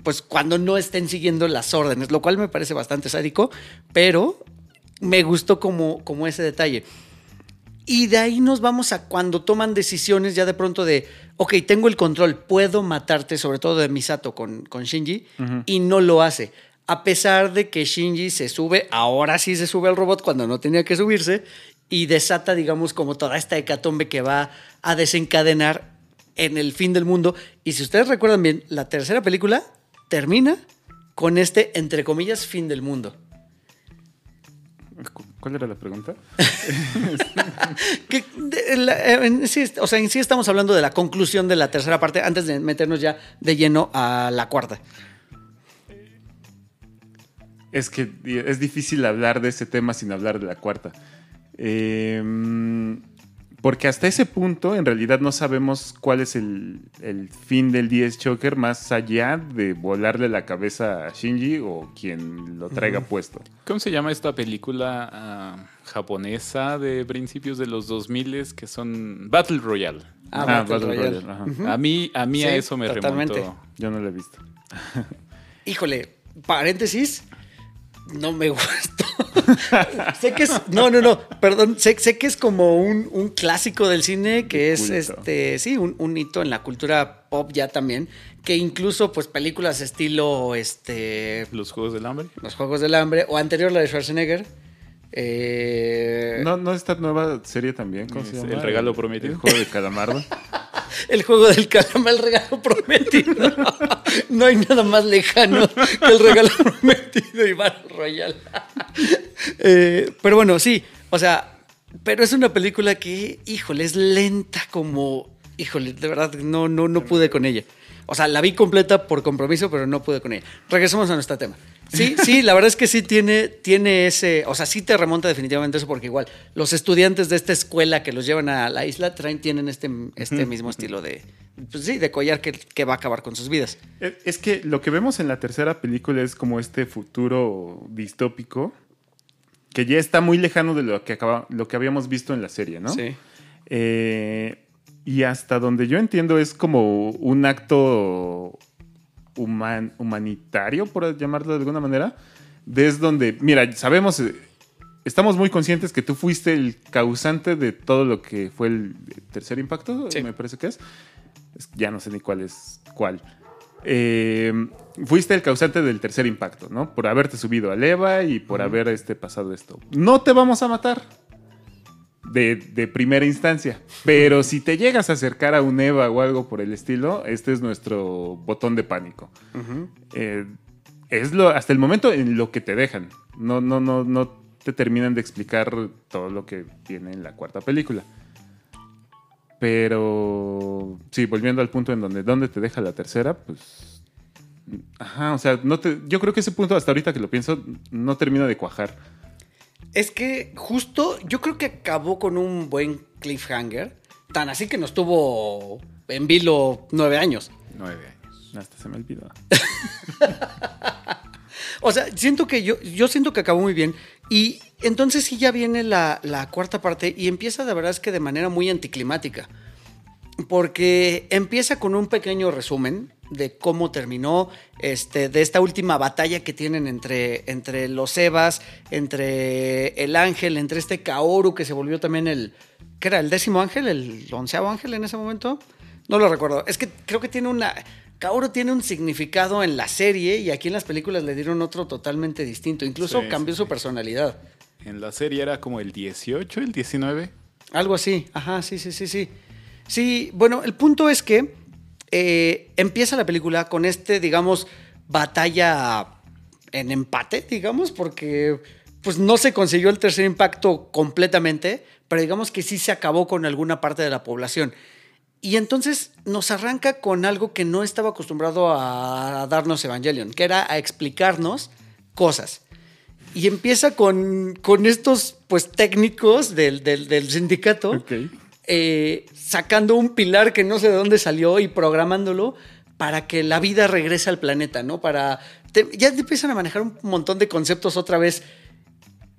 pues cuando no estén siguiendo las órdenes, lo cual me parece bastante sádico, pero me gustó como, como ese detalle. Y de ahí nos vamos a cuando toman decisiones ya de pronto de, ok, tengo el control, puedo matarte, sobre todo de Misato con, con Shinji, y no lo hace. A pesar de que Shinji se sube, ahora sí se sube al robot cuando no tenía que subirse, y desata, digamos, como toda esta hecatombe que va a desencadenar en el fin del mundo. Y si ustedes recuerdan bien, la tercera película termina con este, entre comillas, fin del mundo. Cu- ¿Cuál era la pregunta? Que, de- la- en sí, o sea, en sí estamos hablando de la conclusión de la tercera parte antes de meternos ya de lleno a la cuarta. Es que es difícil hablar de ese tema sin hablar de la cuarta. Eh, porque hasta ese punto, en realidad, no sabemos cuál es el, el fin del 10 Choker más allá de volarle la cabeza a Shinji o quien lo traiga puesto. ¿Cómo se llama esta película ah, japonesa de principios de los 2000 que son Battle Royale? Ah, Battle Royale. ajá. A mí, a mí a eso me totalmente. remontó. Yo no lo he visto. Híjole, paréntesis. No me gustó. sé que es. No, no, no. Perdón. Sé, sé que es como un, un clásico del cine que es este. Sí, un, un hito en la cultura pop ya también. Que incluso, pues, películas estilo este. Los Juegos del Hambre. Los Juegos del Hambre. O anterior la de Schwarzenegger. eh, No, no esta nueva serie también, ¿cómo se llama? El regalo prometido. El juego de calamardo. El juego del calamar, el regalo prometido. No hay nada más lejano que el regalo prometido y Battle Royale. Eh, pero bueno, sí. O sea, pero es una película que, híjole, es lenta como. Híjole, de verdad, no, no, no pude con ella. O sea, la vi completa por compromiso, pero no pude con ella. Regresemos a nuestro tema. Sí, sí, la verdad es que sí tiene, tiene ese. O sea, sí te remonta definitivamente eso, porque igual los estudiantes de esta escuela que los llevan a la isla traen, tienen este, este mismo estilo de. Pues sí, de collar que, que va a acabar con sus vidas. Es es que lo que vemos en la tercera película es como este futuro distópico que ya está muy lejano de lo que, acaba, lo que habíamos visto en la serie, ¿no? Sí. Eh, y hasta donde yo entiendo es como un acto human- humanitario, por llamarlo de alguna manera, desde donde, mira, sabemos, eh, estamos muy conscientes que tú fuiste el causante de todo lo que fue el tercer impacto, Sí. me parece que es. Ya no sé ni cuál es cuál. Eh, fuiste el causante del tercer impacto, ¿no? Por haberte subido al EVA y por haber este, pasado esto. No te vamos a matar de, de primera instancia, pero si te llegas a acercar a un EVA o algo por el estilo, este es nuestro botón de pánico. Eh, es lo, hasta el momento en lo que te dejan. No, no, no, no te terminan de explicar todo lo que viene en la cuarta película. Pero sí, volviendo al punto en donde, donde te deja la tercera, pues. Ajá, o sea, no te, yo creo que ese punto, hasta ahorita que lo pienso, no termina de cuajar. Es que justo yo creo que acabó con un buen cliffhanger. Tan así que nos tuvo en vilo nueve años. Nueve años. Hasta se me olvidó. O sea, siento que yo, yo siento que acabó muy bien. Y entonces sí ya viene la, la cuarta parte y empieza de verdad es que de manera muy anticlimática. Porque empieza con un pequeño resumen de cómo terminó, este, de esta última batalla que tienen entre, entre los Evas, entre el ángel, entre este Kaoru que se volvió también el, ¿qué era? ¿El décimo ángel? ¿El onceavo ángel en ese momento? No lo recuerdo. Es que creo que tiene una... Kaoru tiene un significado en la serie y aquí en las películas le dieron otro totalmente distinto. Incluso Sí, cambió sí, su sí. personalidad. En la serie era como el 18, el 19. Algo así, ajá, sí, sí, sí, sí. Sí, bueno, el punto es que eh, empieza la película con este, digamos, batalla en empate, digamos, porque pues no se consiguió el tercer impacto completamente, pero digamos que sí se acabó con alguna parte de la población. Y entonces nos arranca con algo que no estaba acostumbrado a darnos Evangelion, que era a explicarnos cosas. Y empieza con, con estos pues técnicos del, del- sindicato. Eh, sacando un pilar que no sé de dónde salió y programándolo para que la vida regrese al planeta, ¿no? Para. ya te empiezan a manejar un montón de conceptos otra vez,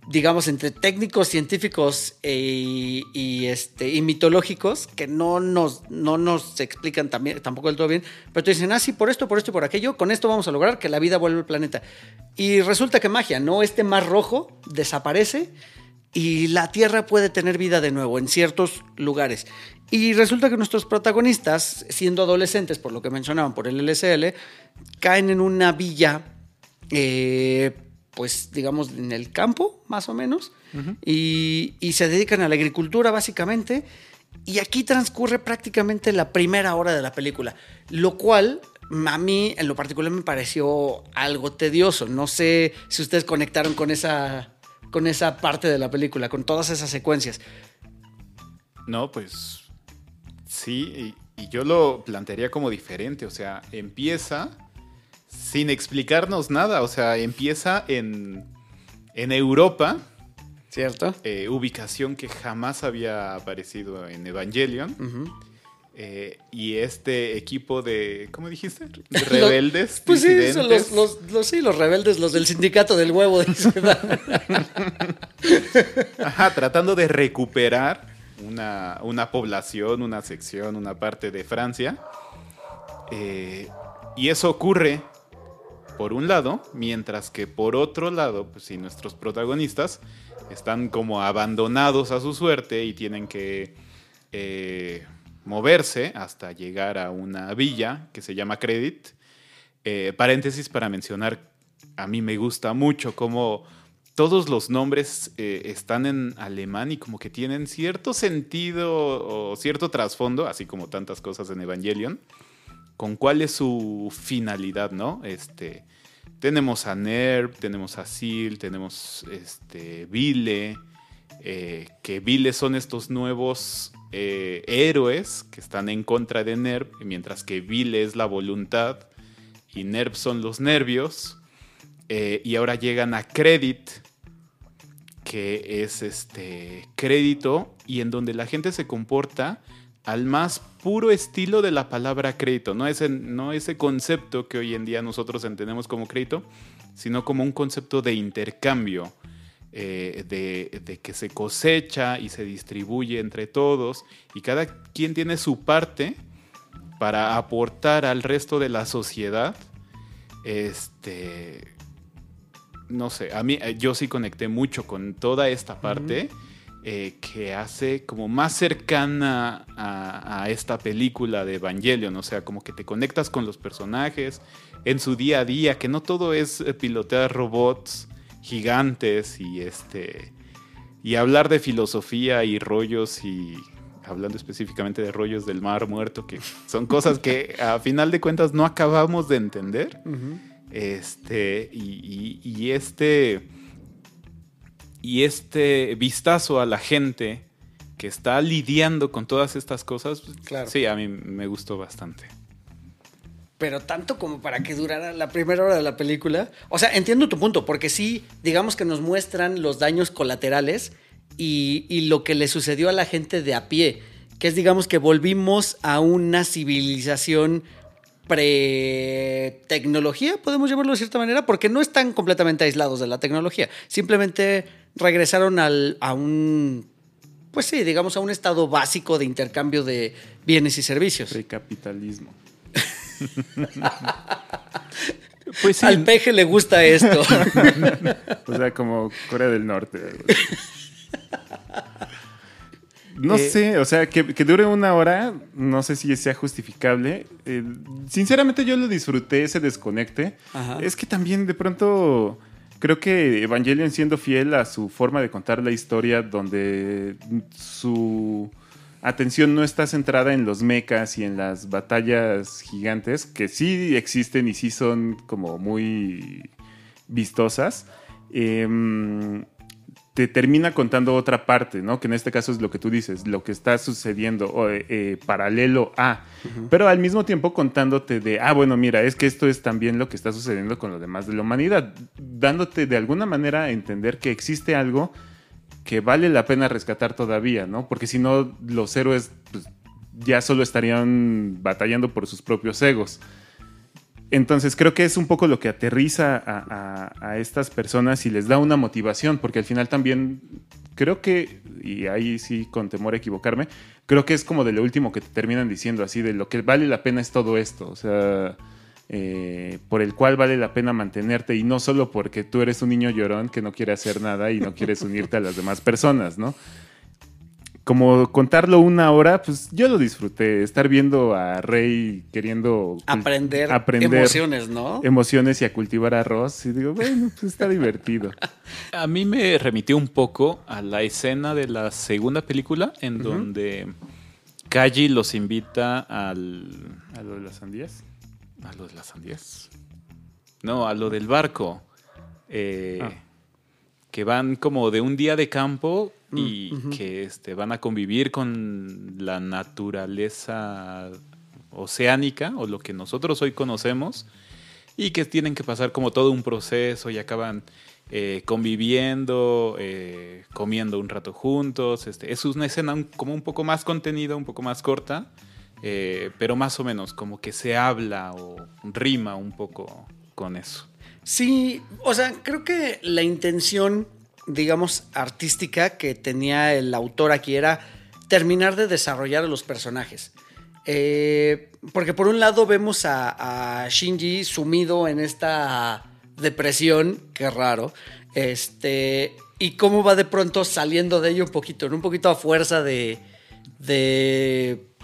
digamos, entre técnicos, científicos e- y, este, y mitológicos que no nos, no nos explican también, tampoco del todo bien, pero te dicen, ah, sí, por esto, por esto y por aquello, con esto vamos a lograr que la vida vuelva al planeta. Y resulta que magia, ¿no? Este mar rojo desaparece y la Tierra puede tener vida de nuevo en ciertos lugares. Y resulta que nuestros protagonistas, siendo adolescentes, por lo que mencionaban, por el LSL, caen en una villa, eh, pues digamos, en el campo, más o menos, y, y se dedican a la agricultura, básicamente. Y aquí transcurre prácticamente la primera hora de la película, lo cual a mí en lo particular me pareció algo tedioso. No sé si ustedes conectaron con esa, con esa parte de la película, con todas esas secuencias. No, pues sí, y, y yo lo plantearía como diferente, o sea, empieza sin explicarnos nada, o sea, empieza en, en Europa, ¿Cierto? eh, ubicación que jamás había aparecido en Evangelion, Ujú. Eh, y este equipo de, ¿cómo dijiste? De rebeldes, Pues sí, son los, los, los- sí, los rebeldes, los del sindicato del huevo de. Ajá, tratando de recuperar una, una población, una sección, una parte de Francia. Eh, y eso ocurre por un lado, mientras que por otro lado, pues si nuestros protagonistas están como abandonados a su suerte y tienen que eh, moverse hasta llegar a una villa que se llama Credit. Eh, paréntesis para mencionar, a mí me gusta mucho cómo todos los nombres eh, están en alemán y como que tienen cierto sentido o cierto trasfondo, así como tantas cosas en Evangelion, con cuál es su finalidad, ¿no? Este, tenemos a Nerv, tenemos a Sil, tenemos este, Vile, eh, que Vile son estos nuevos eh, héroes que están en contra de Nerv, mientras que Vile es la voluntad y Nerv son los nervios. Eh, y ahora llegan a Credit, que es este crédito y en donde la gente se comporta al más puro estilo de la palabra crédito, no ese, no ese concepto que hoy en día nosotros entendemos como crédito, sino como un concepto de intercambio, eh, de, de, que se cosecha y se distribuye entre todos y cada quien tiene su parte para aportar al resto de la sociedad. Este, no sé, a mí eh, yo sí conecté mucho con toda esta parte. Eh, que hace como más cercana a, a, esta película de Evangelion, o sea, como que te conectas con los personajes en su día a día, que no todo es pilotear robots gigantes y este y hablar de filosofía y rollos y hablando específicamente de rollos del mar muerto, que son cosas que a final de cuentas no acabamos de entender. Uh -huh. Este, y, y, y este y este vistazo a la gente que está lidiando con todas estas cosas, claro. sí, a mí me gustó bastante. Pero tanto como para que durara la primera hora de la película. O sea, entiendo tu punto, porque sí, digamos que nos muestran los daños colaterales y, lo que le sucedió a la gente de a pie, que es, digamos, que volvimos a una civilización pre-tecnología, podemos llamarlo de cierta manera, porque no están completamente aislados de la tecnología. Simplemente regresaron a un, pues sí, digamos, a un estado básico de intercambio de bienes y servicios. Precapitalismo. Pues sí. Al peje le gusta esto. o sea, como Corea del Norte. No eh, sé, o sea, que, que, dure una hora, no sé si sea justificable. Eh, sinceramente yo lo disfruté, ese desconecte. Ajá. Es que también de pronto creo que Evangelion siendo fiel a su forma de contar la historia, donde su atención no está centrada en los mechas y en las batallas gigantes, que sí existen y sí son como muy vistosas. Eh, te termina contando otra parte, ¿no? Que en este caso es lo que tú dices, lo que está sucediendo o, eh, paralelo a, uh -huh. pero al mismo tiempo contándote de, ah, bueno, mira, es que esto es también lo que está sucediendo con lo demás de la humanidad, dándote de alguna manera a entender que existe algo que vale la pena rescatar todavía, ¿no? Porque si no, los héroes pues, ya solo estarían batallando por sus propios egos. Entonces creo que es un poco lo que aterriza a, a, a, estas personas y les da una motivación, porque al final también creo que, y ahí sí con temor a equivocarme, creo que es como de lo último que te terminan diciendo, así de lo que vale la pena es todo esto, o sea, eh, por el cual vale la pena mantenerte y no solo porque tú eres un niño llorón que no quiere hacer nada y no quieres unirte a las demás personas, ¿no? como contarlo una hora, pues yo lo disfruté. Estar viendo a Rey queriendo aprender, aprender emociones, ¿no? Emociones y a cultivar arroz. Y digo, bueno, pues está divertido. A mí me remitió un poco a la escena de la segunda película en uh -huh. donde Kaji los invita al. ¿A lo de las sandías? A lo de las sandías. No, a lo del barco. Eh, ah. Que van como de un día de campo y uh -huh. que este, van a convivir con la naturaleza oceánica o lo que nosotros hoy conocemos y que tienen que pasar como todo un proceso y acaban eh, conviviendo, eh, comiendo un rato juntos. Este, es una escena un, como un poco más contenida, un poco más corta, eh, pero más o menos como que se habla o rima un poco con eso. Sí, o sea, creo que la intención digamos, artística que tenía el autor aquí era terminar de desarrollar a los personajes. Eh, porque por un lado vemos a, Shinji sumido en esta depresión, qué raro, este, y cómo va de pronto saliendo de ello un poquito, un poquito a fuerza de,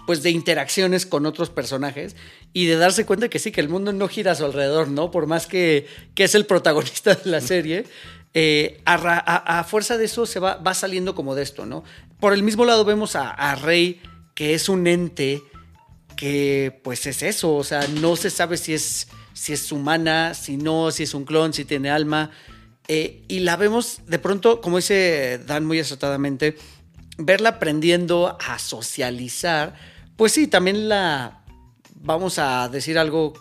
pues de interacciones con otros personajes y de darse cuenta que sí, que el mundo no gira a su alrededor, ¿no? Por más que, que es el protagonista de la serie, eh, a, fuerza de eso se va, va saliendo como de esto, ¿no? Por el mismo lado vemos a, a Rey, que es un ente que pues es eso, o sea, no se sabe si es, si es humana, si no, si es un clon, si tiene alma. Eh, y la vemos de pronto, como dice Dan muy acertadamente, verla aprendiendo a socializar, pues sí, también la, vamos a decir algo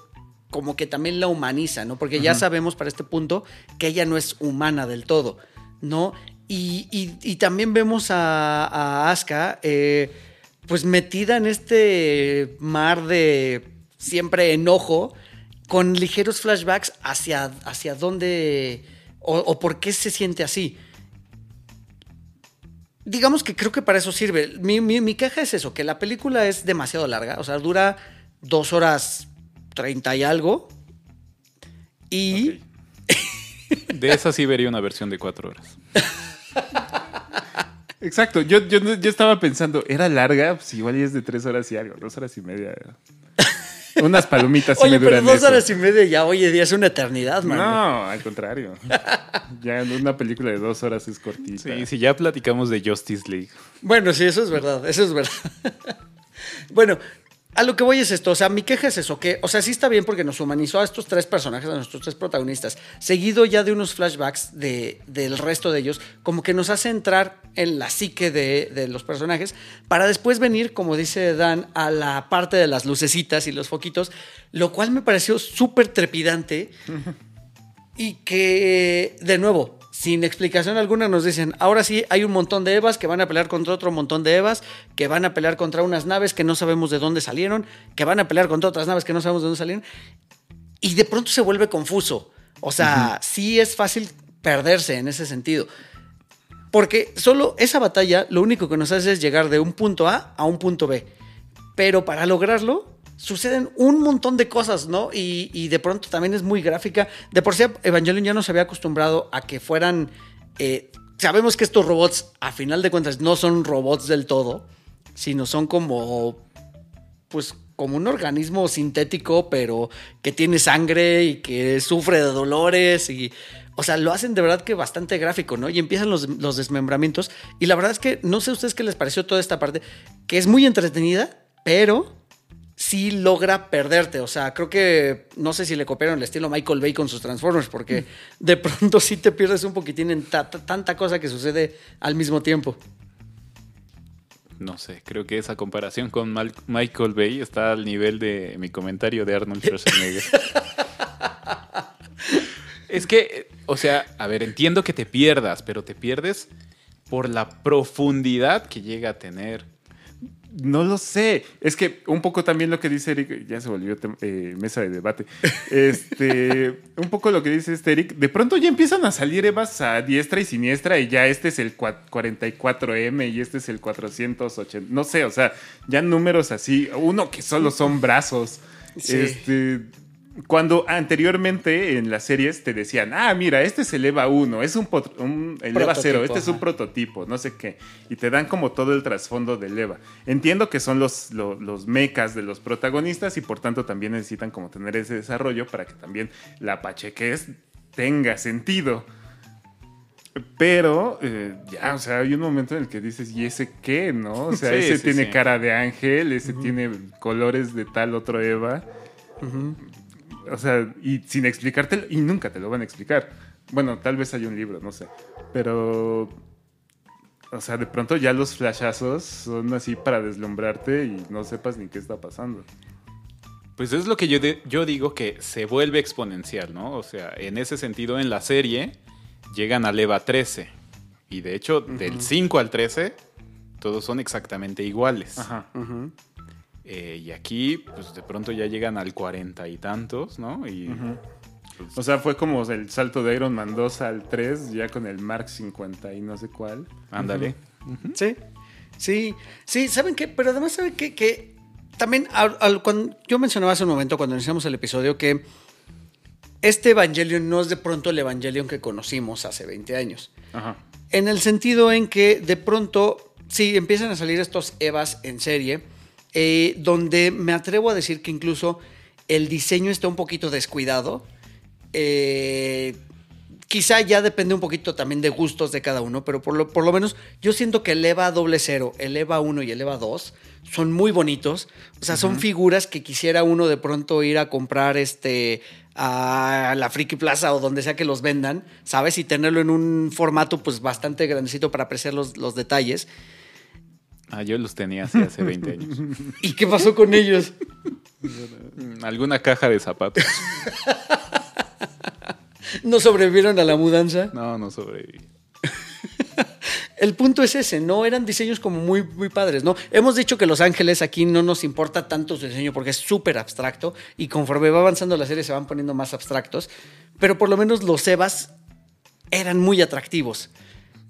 como que también la humaniza, ¿no? Porque ya sabemos para este punto que ella no es humana del todo, ¿no? Y, y- y también vemos a, a Asuka, eh, pues metida en este mar de siempre enojo, con ligeros flashbacks hacia, hacia dónde o, o por qué se siente así. Digamos que creo que para eso sirve. Mi, mi, mi queja es eso, que la película es demasiado larga, o sea, dura dos horas treinta y algo. Y... De esa sí vería una versión de cuatro horas. Exacto, yo, yo, yo estaba pensando, ¿era larga? Pues igual es de tres horas y algo, dos horas y media. Unas palomitas sí Oye, me pero duran dos eso. horas y media ya hoy en día es una eternidad, man. No, al contrario. ya una película de dos horas es cortita. Sí, sí, ya platicamos de Justice League. Bueno, sí, eso es verdad, eso es verdad. bueno, a lo que voy es esto, o sea, mi queja es eso, que, o sea, sí está bien porque nos humanizó a estos tres personajes, a nuestros tres protagonistas, seguido ya de unos flashbacks de, del resto de ellos, como que nos hace entrar en la psique de, de los personajes, para después venir, como dice Dan, a la parte de las lucecitas y los foquitos, lo cual me pareció súper trepidante. Y que, de nuevo, sin explicación alguna, nos dicen, ahora sí hay un montón de Evas que van a pelear contra otro montón de Evas, que van a pelear contra unas naves que no sabemos de dónde salieron, que van a pelear contra otras naves que no sabemos de dónde salieron. Y de pronto se vuelve confuso. O sea, sí es fácil perderse en ese sentido. Porque solo esa batalla lo único que nos hace es llegar de un punto A a un punto B. Pero para lograrlo suceden un montón de cosas, ¿no? Y, y de pronto también es muy gráfica. De por sí Evangelion ya no se había acostumbrado a que fueran... eh, sabemos que estos robots, a final de cuentas, no son robots del todo, sino son como... Pues como un organismo sintético, pero que tiene sangre y que sufre de dolores y... O sea, lo hacen de verdad que bastante gráfico, ¿no? Y empiezan los, los desmembramientos. Y la verdad es que no sé a ustedes qué les pareció toda esta parte, que es muy entretenida, pero sí logra perderte. O sea, creo que no sé si le copiaron el estilo Michael Bay con sus Transformers, porque de pronto sí te pierdes un poquitín en ta- ta- tanta cosa que sucede al mismo tiempo. No sé, creo que esa comparación con Mal- Michael Bay está al nivel de mi comentario de Arnold Schwarzenegger. es que, o sea, a ver, entiendo que te pierdas, pero te pierdes por la profundidad que llega a tener. No lo sé. Es que un poco también lo que dice Eric, ya se volvió eh, mesa de debate. Este, un poco lo que dice este Eric, de pronto ya empiezan a salir Evas a diestra y siniestra y ya este es el cua- 44M y este es el 480. No sé, o sea, ya números así. Uno que solo son brazos. Sí. Este. Cuando anteriormente en las series te decían, ah, mira, este es el EVA 1, es un, un el EVA 0, Prototipo, este es un prototipo, no sé qué. Y te dan como todo el trasfondo del EVA. Entiendo que son los, lo- los, mecas de los protagonistas y por tanto también necesitan como tener ese desarrollo para que también la pachequez tenga sentido. Pero eh, ya, o sea, hay un momento en el que dices, ¿y ese qué, no? O sea, Sí, ese sí, tiene sí. cara de ángel, ese tiene colores de tal otro Eva. O sea, y sin explicártelo, y nunca te lo van a explicar. Bueno, tal vez hay un libro, no sé. Pero, o sea, de pronto ya los flashazos son así para deslumbrarte y no sepas ni qué está pasando. Pues es lo que yo, de- yo digo que se vuelve exponencial, ¿no? O sea, en ese sentido, en la serie llegan al EVA 13. Y de hecho, del 5 al 13, todos son exactamente iguales. Ajá. Eh, y aquí, pues de pronto ya llegan al 40 y tantos, ¿no? Y O sea, fue como el salto de Iron Man 2 al 3, ya con el Mark 50 y no sé cuál. ándale. Sí, sí, sí, ¿saben qué? Pero además, ¿saben qué? Que también al- al- cuando, yo mencionaba hace un momento cuando iniciamos el episodio que este Evangelion no es de pronto el Evangelion que conocimos hace 20 años. Ajá. En el sentido en que de pronto, sí, empiezan a salir estos Evas en serie, eh, donde me atrevo a decir que incluso el diseño está un poquito descuidado. Eh, quizá ya depende un poquito también de gustos de cada uno, pero por lo, por lo menos yo siento que el EVA doble cero, el EVA 1 y el EVA 2 son muy bonitos. O sea, son figuras que quisiera uno de pronto ir a comprar este a la Friki Plaza o donde sea que los vendan, ¿sabes? Y tenerlo en un formato pues bastante grandecito para apreciar los, los detalles. Ah, yo los tenía así hace 20 años. ¿Y qué pasó con ellos? Alguna caja de zapatos. ¿No sobrevivieron a la mudanza? No, no sobreviví. El punto es ese, ¿no? Eran diseños como muy, muy padres, ¿no? Hemos dicho que Los Ángeles aquí no nos importa tanto su diseño porque es súper abstracto y conforme va avanzando la serie se van poniendo más abstractos, pero por lo menos los Evas eran muy atractivos,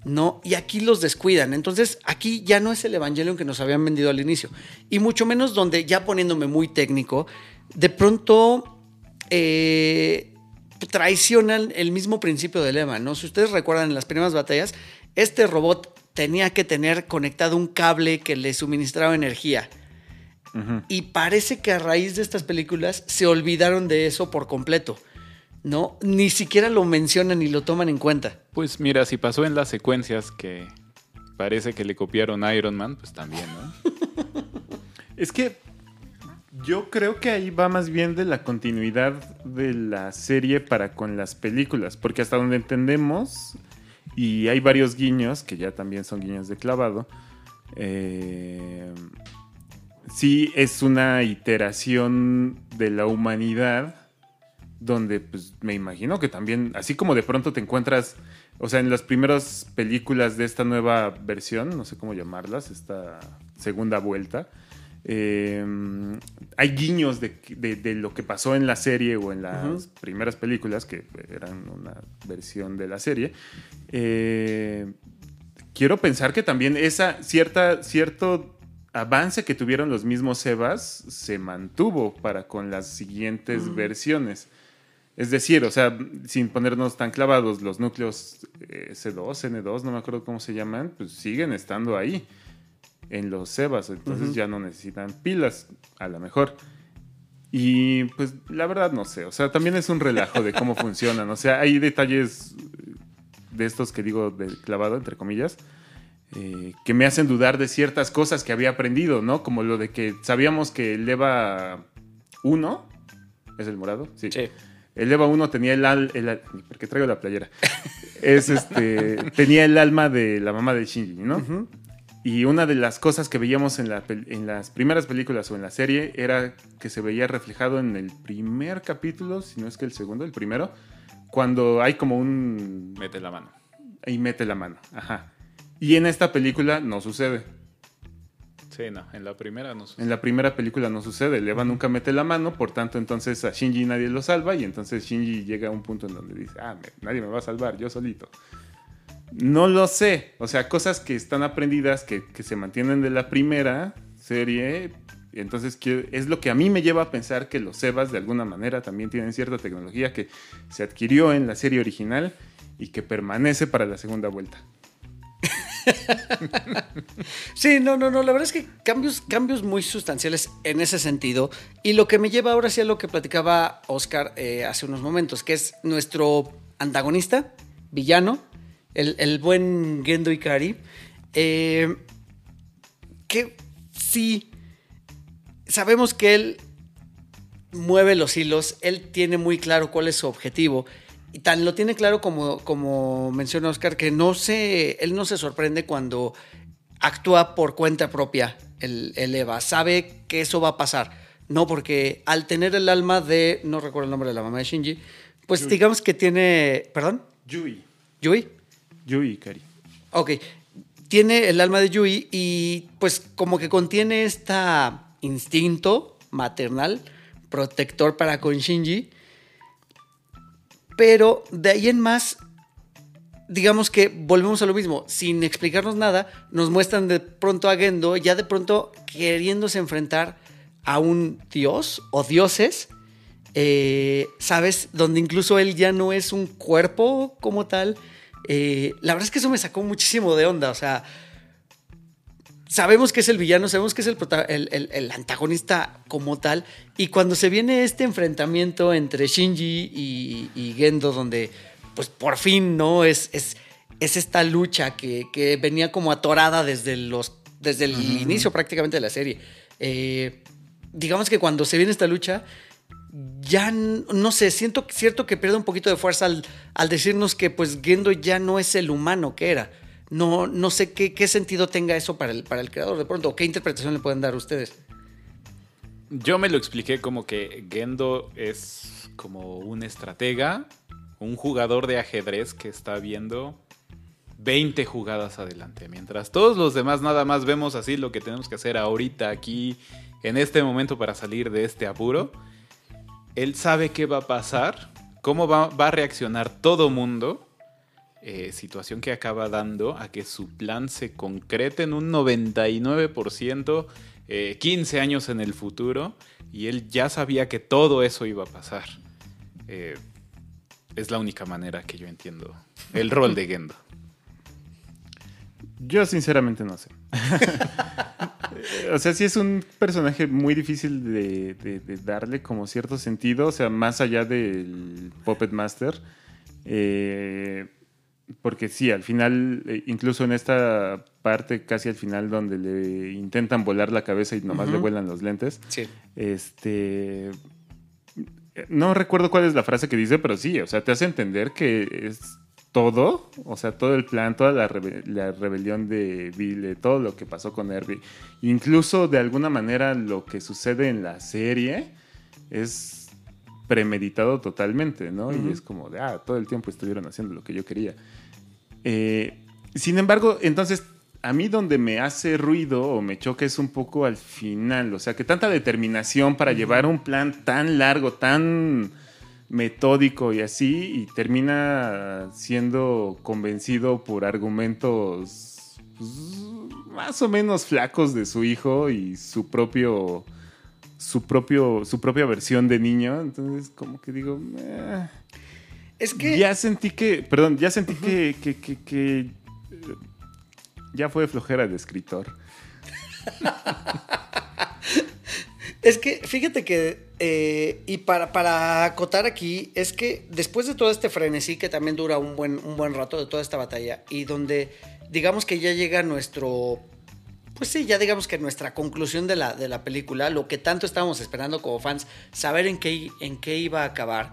¿no? Y aquí los descuidan. Entonces, aquí ya no es el Evangelion que nos habían vendido al inicio. Y mucho menos donde, ya poniéndome muy técnico, de pronto eh, traicionan el mismo principio del Eva, ¿no? Si ustedes recuerdan en las primeras batallas, este robot tenía que tener conectado un cable que le suministraba energía. Y parece que a raíz de estas películas se olvidaron de eso por completo. ¿No? Ni siquiera lo mencionan ni lo toman en cuenta. Pues mira, si pasó en las secuencias que parece que le copiaron a Iron Man, pues también, ¿no? Es que yo creo que ahí va más bien de la continuidad de la serie para con las películas, porque hasta donde entendemos, y hay varios guiños, que ya también son guiños de clavado, eh, sí es una iteración de la humanidad donde pues me imagino que también, así como de pronto te encuentras, o sea, en las primeras películas de esta nueva versión, no sé cómo llamarlas, esta segunda vuelta, eh, hay guiños de, de- de lo que pasó en la serie o en las primeras películas, que eran una versión de la serie. Eh, quiero pensar que también esa cierta, cierto avance que tuvieron los mismos Evas se mantuvo para con las siguientes versiones. Es decir, o sea, sin ponernos tan clavados, los núcleos eh, C2, N2, no me acuerdo cómo se llaman, pues siguen estando ahí en los Evas, entonces ya no necesitan pilas, a lo mejor. Y pues la verdad no sé, o sea, también es un relajo de cómo funcionan, o sea, hay detalles de estos que digo de clavado, entre comillas, eh, que me hacen dudar de ciertas cosas que había aprendido, ¿no? Como lo de que sabíamos que el EVA 1, ¿es el morado? Sí. El EVA 1 tenía el, al, el al- ¿por qué traigo la playera? es este, tenía el alma de la mamá de Shinji, ¿no? Y una de las cosas que veíamos en, la en las primeras películas o en la serie era que se veía reflejado en el primer capítulo, si no es que el segundo, el primero, cuando hay como un... Mete la mano. y mete la mano. Ajá. Y en esta película no sucede. Sí, no, en la primera película no sucede. El Eva nunca mete la mano, por tanto, entonces a Shinji nadie lo salva y entonces Shinji llega a un punto en donde dice, ah, me- nadie me va a salvar, yo solito. No lo sé. O sea, cosas que están aprendidas, que, se mantienen de la primera serie. Entonces, es lo que a mí me lleva a pensar que los Evas, de alguna manera, también tienen cierta tecnología que se adquirió en la serie original y que permanece para la segunda vuelta. Sí, no, no, no. La verdad es que cambios, cambios muy sustanciales en ese sentido. Y lo que me lleva ahora sí a lo que platicaba Oscar eh, hace unos momentos, que es nuestro antagonista, villano, el, buen Gendo Ikari. eh, que sí, sabemos que él mueve los hilos, él tiene muy claro cuál es su objetivo. Y tan lo tiene claro como, como menciona Oscar, que no se, él no se sorprende cuando actúa por cuenta propia el, el Eva. Sabe que eso va a pasar. No, porque al tener el alma de, no recuerdo el nombre de la mamá de Shinji, pues digamos que tiene, perdón, Yui. Yui. Yui Ikari. Ok, tiene el alma de Yui y pues como que contiene este instinto maternal, protector para con Shinji, pero de ahí en más, digamos que volvemos a lo mismo, sin explicarnos nada, nos muestran de pronto a Gendo ya de pronto queriéndose enfrentar a un dios o dioses, eh, ¿sabes? Donde incluso él ya no es un cuerpo como tal. Eh, la verdad es que eso me sacó muchísimo de onda, o sea, sabemos que es el villano, sabemos que es el, el- el- el antagonista como tal, y cuando se viene este enfrentamiento entre Shinji y, y Gendo, donde pues por fin, ¿no? Es, es, es esta lucha que, que venía como atorada desde, los, desde el inicio prácticamente de la serie. Eh, digamos que cuando se viene esta lucha, ya no sé, siento cierto que pierde un poquito de fuerza al, al decirnos que pues Gendo ya no es el humano que era. No, no sé qué, sentido tenga eso para el, para el creador de pronto, o qué interpretación le pueden dar ustedes. Yo me lo expliqué como que Gendo es como un estratega, un jugador de ajedrez que está viendo 20 jugadas adelante. Mientras todos los demás nada más vemos así lo que tenemos que hacer ahorita, aquí, en este momento para salir de este apuro. Él sabe qué va a pasar, cómo va, va a reaccionar todo mundo. Eh, situación que acaba dando a que su plan se concrete en un 99%, eh, 15 años en el futuro, y él ya sabía que todo eso iba a pasar. Eh, es la única manera que yo entiendo el rol de Gendo. Yo sinceramente no sé. o sea, sí es un personaje muy difícil de, de- darle como cierto sentido, o sea, más allá del Puppet Master. Eh, porque sí, al final, eh, incluso en esta parte, casi al final, donde le intentan volar la cabeza y nomás le vuelan los lentes, Sí. este. No recuerdo cuál es la frase que dice, pero sí, o sea, te hace entender que es todo, o sea, todo el plan, toda la, rebe- la rebelión de Bill, todo lo que pasó con Herbie, incluso de alguna manera lo que sucede en la serie es premeditado totalmente, ¿no? Y es como de, ah, todo el tiempo estuvieron haciendo lo que yo quería. Eh, sin embargo, entonces, a mí donde me hace ruido o me choca es un poco al final, o sea, que tanta determinación para llevar un plan tan largo, tan metódico y así, y termina siendo convencido por argumentos pues, más o menos flacos de su hijo y su propio su propio su propia versión de niño entonces como que digo "Eh". Es que. ya sentí que perdón ya sentí que, que, que- que, ya fue flojera de escritor Es que, fíjate que, eh, y para, para acotar aquí, es que después de todo este frenesí, que también dura un buen, un buen rato de toda esta batalla, y donde digamos que ya llega nuestro, pues sí, ya digamos que nuestra conclusión de la, de la película, lo que tanto estábamos esperando como fans, saber en qué, en qué iba a acabar,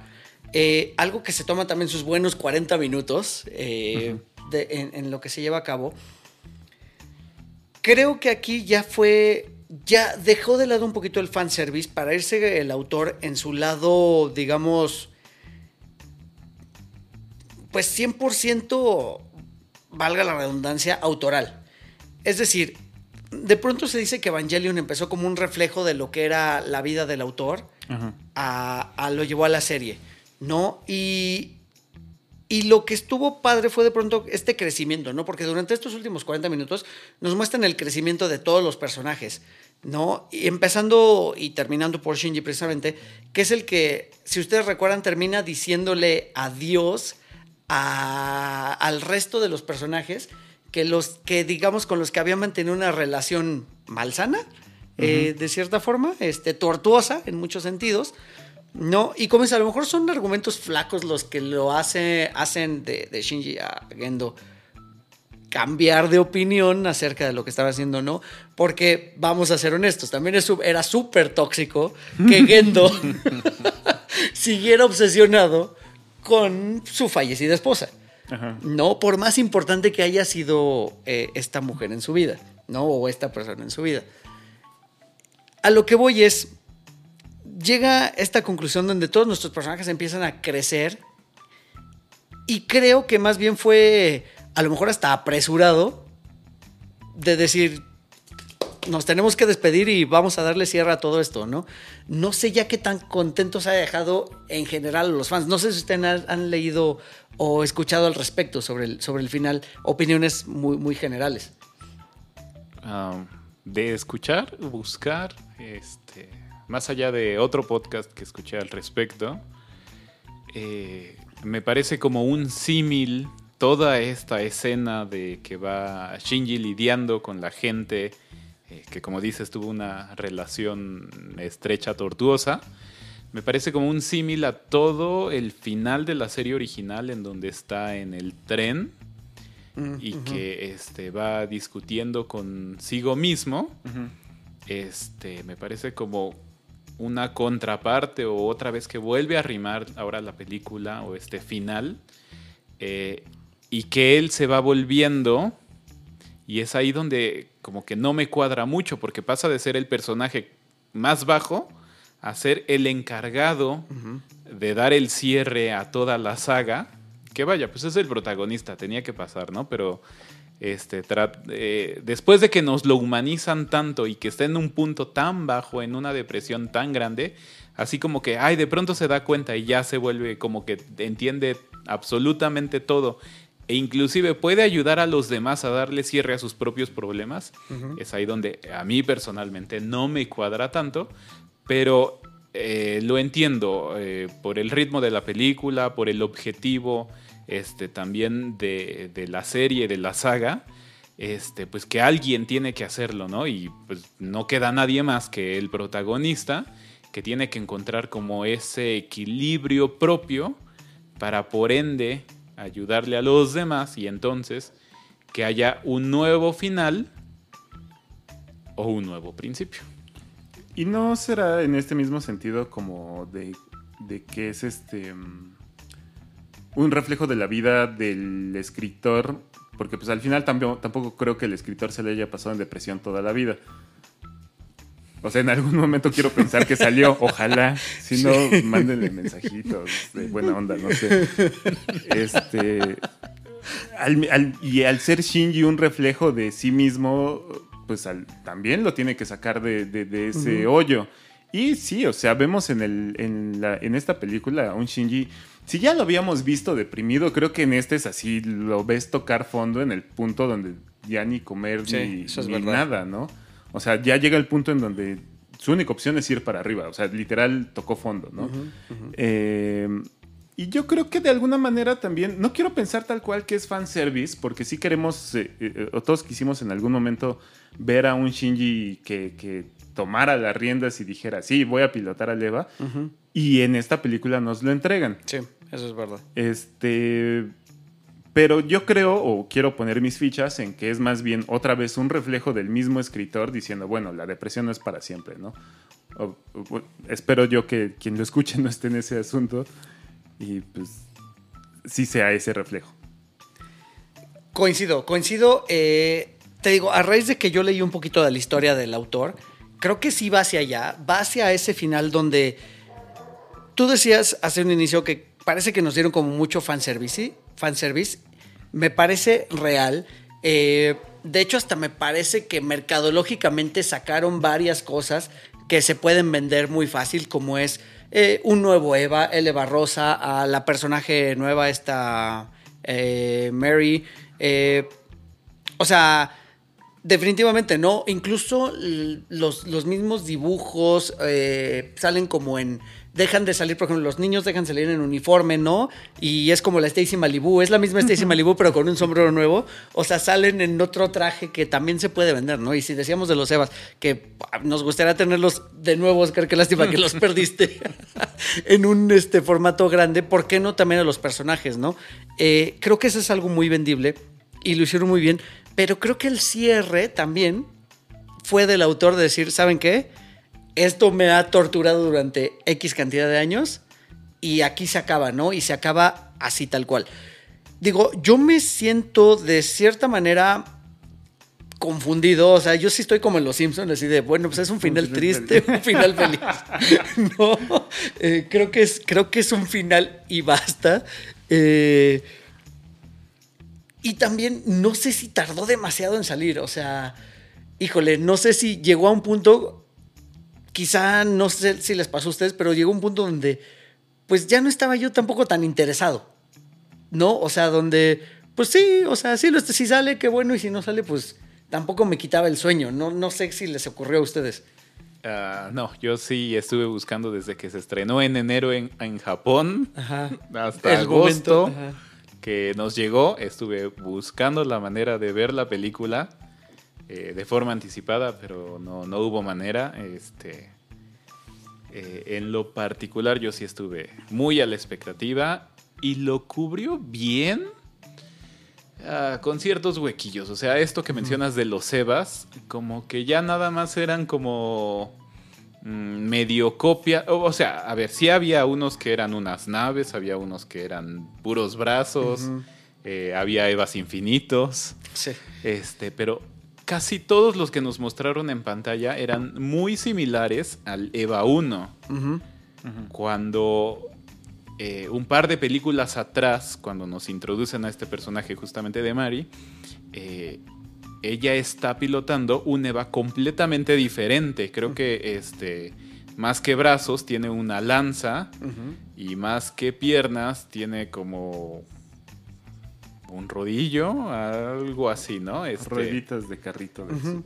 eh, algo que se toma también sus buenos 40 minutos eh, de- en, en lo que se lleva a cabo, creo que aquí ya fue. Ya dejó de lado un poquito el fanservice para irse el autor en su lado, digamos. Pues 100%, valga la redundancia, autoral. Es decir, de pronto se dice que Evangelion empezó como un reflejo de lo que era la vida del autor, a, a lo llevó a la serie, ¿no? Y, y lo que estuvo padre fue de pronto este crecimiento, ¿no? Porque durante estos últimos 40 minutos nos muestran el crecimiento de todos los personajes, ¿no? Y empezando y terminando por Shinji precisamente, que es el que, si ustedes recuerdan, termina diciéndole adiós a- al resto de los personajes que los que digamos con los que había mantenido una relación malsana, eh, de cierta forma, este, tortuosa en muchos sentidos, ¿no? Y como dice, a lo mejor son argumentos flacos los que lo hace, hacen de, de Shinji a Gendo cambiar de opinión acerca de lo que estaba haciendo, ¿no? Porque, vamos a ser honestos, también es era súper tóxico que Gendo siguiera obsesionado con su fallecida esposa. Ajá. No, por más importante que haya sido eh, esta mujer en su vida, ¿no? O esta persona en su vida. A lo que voy es, llega esta conclusión donde todos nuestros personajes empiezan a crecer y creo que más bien fue, a lo mejor hasta apresurado, de decir, nos tenemos que despedir y vamos a darle cierre a todo esto, ¿no? No sé ya qué tan contentos ha dejado en general los fans. No sé si ustedes han, han leído o escuchado al respecto sobre el, sobre el final, opiniones muy, muy generales. Ah, de escuchar, buscar, este, más allá de otro podcast que escuché al respecto, eh, me parece como un símil toda esta escena de que va Shinji lidiando con la gente, eh, que como dices tuvo una relación estrecha, tortuosa. Me parece como un símil a todo el final de la serie original en donde está en el tren y que este, va discutiendo consigo mismo. Este, me parece como una contraparte o otra vez que vuelve a rimar ahora la película o este final eh, y que él se va volviendo y es ahí donde como que no me cuadra mucho porque pasa de ser el personaje más bajo a ser el encargado de dar el cierre a toda la saga que vaya pues es el protagonista tenía que pasar no pero este, eh, después de que nos lo humanizan tanto y que está en un punto tan bajo, en una depresión tan grande, así como que, ay, de pronto se da cuenta y ya se vuelve como que entiende absolutamente todo e inclusive puede ayudar a los demás a darle cierre a sus propios problemas, es ahí donde a mí personalmente no me cuadra tanto, pero eh, lo entiendo eh, por el ritmo de la película, por el objetivo, este, también de, la serie, de la saga, este, pues que alguien tiene que hacerlo, ¿no? Y pues no queda nadie más que el protagonista que tiene que encontrar como ese equilibrio propio para por ende ayudarle a los demás y entonces que haya un nuevo final o un nuevo principio. ¿Y no será en este mismo sentido como de, de que es este... Mm, un reflejo de la vida del escritor, porque pues al final tampoco, tampoco creo que el escritor se le haya pasado en depresión toda la vida. O sea, en algún momento quiero pensar que salió, ojalá, si no, mándenle mensajitos de buena onda, no sé. Este, y al ser Shinji un reflejo de sí mismo, pues también lo tiene que sacar de, ese hoyo. Y sí, o sea, vemos en, el, en, la, en esta película a un Shinji si ya lo habíamos visto deprimido, creo que en este es así, lo ves tocar fondo en el punto donde ya ni comer ni, nada, ¿no? O sea, ya llega el punto en donde su única opción es ir para arriba, o sea, literal tocó fondo, ¿no? Eh, y yo creo que de alguna manera también, no quiero pensar tal cual que es fanservice, porque sí queremos, eh, eh, o todos quisimos en algún momento ver a un Shinji que, que tomara las riendas y dijera, sí, voy a pilotar a Leva. Y en esta película nos lo entregan. Sí, eso es verdad. Este. Pero yo creo, o quiero poner mis fichas en que es más bien otra vez un reflejo del mismo escritor diciendo, bueno, la depresión no es para siempre, ¿no? espero yo que quien lo escuche no esté en ese asunto y pues sí sea ese reflejo. Coincido, coincido. Eh, te digo, a raíz de que yo leí un poquito de la historia del autor, creo que sí va hacia allá, va hacia ese final donde tú decías hace un inicio que parece que nos dieron como mucho fanservice, fanservice. me parece real. Eh, de hecho, hasta me parece que mercadológicamente sacaron varias cosas que se pueden vender muy fácil, como es eh, un nuevo Eva, el Eva Rosa, la personaje nueva, esta eh, Mary. o sea, Definitivamente no. Incluso los, mismos dibujos eh, salen como en. Dejan de salir, por ejemplo, los niños dejan de salir en uniforme, ¿no? Y es como la Stacy Malibu, es la misma Stacy Malibu, pero con un sombrero nuevo. O sea, salen en otro traje que también se puede vender, ¿no? Y si decíamos de los Evas, que nos gustaría tenerlos de nuevo, Oscar, qué lástima que los perdiste en un este, formato grande, ¿por qué no también a los personajes, ¿no? Eh, creo que eso es algo muy vendible y lo hicieron muy bien. Pero creo que el cierre también fue del autor de decir, ¿saben qué? Esto me ha torturado durante X cantidad de años y aquí se acaba, ¿no? Y se acaba así tal cual. Digo, yo me siento de cierta manera confundido, o sea, yo sí estoy como en Los Simpsons, así de, bueno, pues es un final triste, un final feliz. no, eh, creo, que es, creo que es un final y basta. Eh, y también no sé si tardó demasiado en salir. O sea, híjole, no sé si llegó a un punto, quizá no sé si les pasó a ustedes, pero llegó un punto donde pues ya no estaba yo tampoco tan interesado. ¿No? O sea, donde, pues sí, o sea, sí, si sale, qué bueno, y si no sale, pues tampoco me quitaba el sueño. No, no sé si les ocurrió a ustedes. Ah, no, yo sí estuve buscando desde que se estrenó en enero en, en Japón Ajá. hasta El agosto ajá. que nos llegó. Estuve buscando la manera de ver la película eh, de forma anticipada, pero no, no hubo manera. Este, eh, en lo particular, yo sí estuve muy a la expectativa y lo cubrió bien. ah, con ciertos huequillos, o sea, esto que mencionas de los Evas, como que ya nada más eran como mm, medio copia, o, o sea, a ver, sí había unos que eran unas naves, había unos que eran puros brazos, eh, había Evas infinitos, Sí. este, pero casi todos los que nos mostraron en pantalla eran muy similares al Eva 1. Ujú. Cuando eh, un par de películas atrás, cuando nos introducen a este personaje justamente de Mari, eh, ella está pilotando un Eva completamente diferente. Creo que este, más que brazos tiene una lanza y más que piernas tiene como un rodillo, algo así, ¿no? Este, Rueditas de carrito. de eso.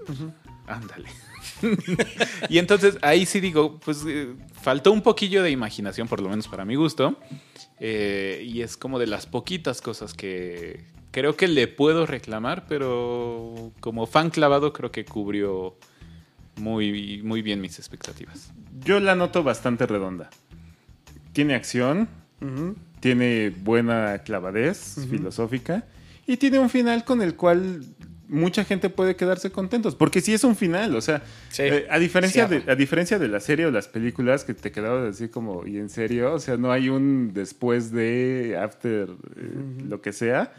Ándale. y entonces ahí sí digo, pues eh, faltó un poquillo de imaginación, por lo menos para mi gusto. Eh, y es como de las poquitas cosas que creo que le puedo reclamar, pero como fan clavado creo que cubrió muy, muy bien mis expectativas. Yo la noto bastante redonda. Tiene acción. Tiene buena clavadez filosófica y tiene un final con el cual mucha gente puede quedarse contentos. Porque sí es un final, o sea, Sí. eh, a, diferencia Cierra. de, a diferencia de la serie o las películas que te quedabas así como, ¿y en serio? O sea, no hay un después de, after, eh, lo que sea.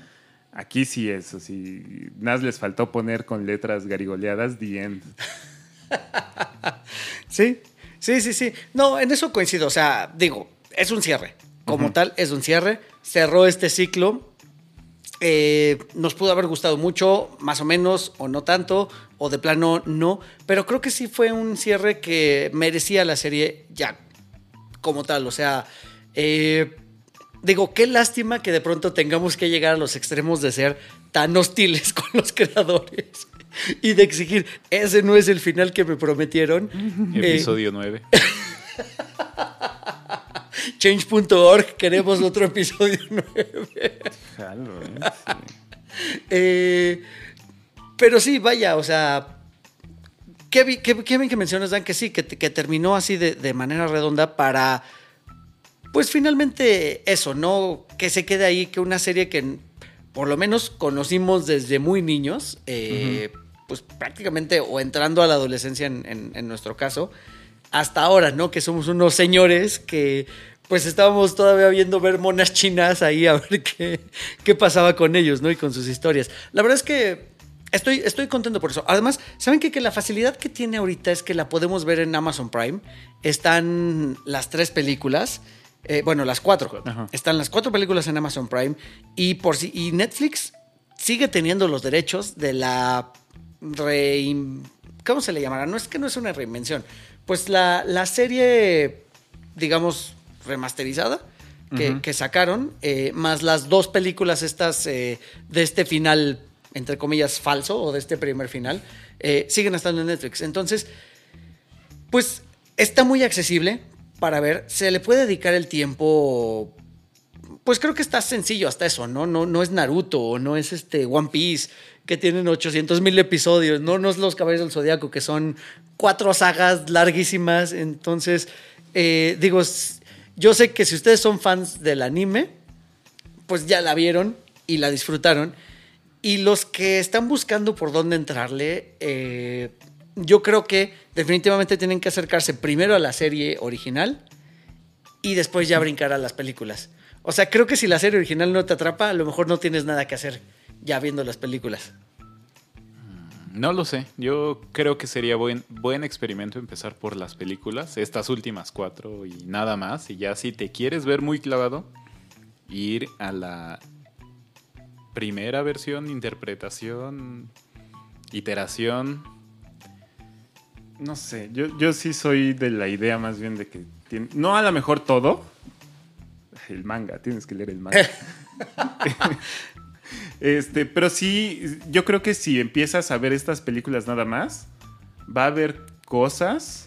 Aquí sí es, así, nada les faltó poner con letras garigoleadas The End. Sí, sí, sí, sí. No, en eso coincido. O sea, digo, es un cierre. Como tal, es un cierre. Cerró este ciclo. Eh, nos pudo haber gustado mucho, más o menos, o no tanto, o de plano no. Pero creo que sí fue un cierre que merecía la serie ya como tal. O sea, eh, digo, qué lástima que de pronto tengamos que llegar a los extremos de ser tan hostiles con los creadores y de exigir, ese no es el final que me prometieron. Eh, Episodio 9. Change.org, queremos otro episodio 9. Jalo, ¿eh? Sí. Eh, pero sí, vaya, o sea, qué, bi- qué- qué bien que mencionas, Dan, que sí, que, que terminó así de, de manera redonda para, pues finalmente eso, ¿no? Que se quede ahí, que una serie que por lo menos conocimos desde muy niños, eh, pues prácticamente o entrando a la adolescencia en, en- en nuestro caso, hasta ahora, ¿no? Que somos unos señores que pues estábamos todavía viendo ver monas chinas ahí a ver qué, qué pasaba con ellos, ¿no? Y con sus historias. La verdad es que estoy, estoy contento por eso. Además, ¿saben qué? Que la facilidad que tiene ahorita es que la podemos ver en Amazon Prime. Están las tres películas. eh, bueno, las cuatro. Ajá. Están las cuatro películas en Amazon Prime. Y, por si, y Netflix sigue teniendo los derechos de la ¿Cómo se le llamará? No es que no es una reinvención. Pues la, la serie, digamos, remasterizada que, que sacaron, eh, más las dos películas estas eh, de este final, entre comillas, falso, o de este primer final, eh, siguen estando en Netflix. Entonces, pues está muy accesible para ver. Se le puede dedicar el tiempo. Pues creo que está sencillo hasta eso, ¿no? No, no es Naruto o no es este One Piece que tienen 800 mil episodios, no, no es Los Caballeros del Zodiaco que son cuatro sagas larguísimas. Entonces, eh, digo, yo sé que si ustedes son fans del anime, pues ya la vieron y la disfrutaron. Y los que están buscando por dónde entrarle, eh, yo creo que definitivamente tienen que acercarse primero a la serie original y después ya brincar a las películas. O sea, creo que si la serie original no te atrapa, a lo mejor no tienes nada que hacer ya viendo las películas. No lo sé. Yo creo que sería buen, buen experimento empezar por las películas, estas últimas cuatro y nada más. Y ya si te quieres ver muy clavado, ir a la primera versión, interpretación, iteración. No sé, yo, yo sí soy de la idea más bien de que tiene- no a lo mejor todo. El manga, tienes que leer el manga. este, pero sí, yo creo que si empiezas a ver estas películas nada más, va a haber cosas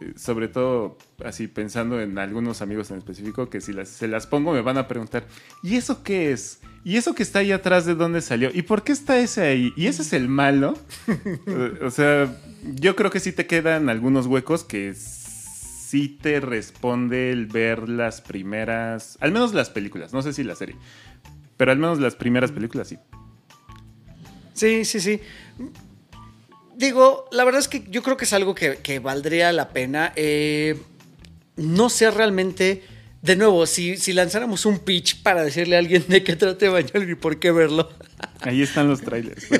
Eh, Sobre todo, así pensando en algunos amigos en específico, que si las, se las pongo me van a preguntar, ¿y eso qué es? ¿Y eso que está ahí atrás de dónde salió? ¿Y por qué está ese ahí? ¿Y ese es el malo? O sea, yo creo que sí te quedan algunos huecos que sí te responde el ver las primeras, al menos las películas, no sé si la serie, pero al menos las primeras películas sí. Sí, sí, sí. Digo, la verdad es que yo creo que es algo que, que valdría la pena. Eh, no sé realmente, de nuevo, si, si lanzáramos un pitch para decirle a alguien de qué trate Evangelion y por qué verlo. Ahí están los trailers.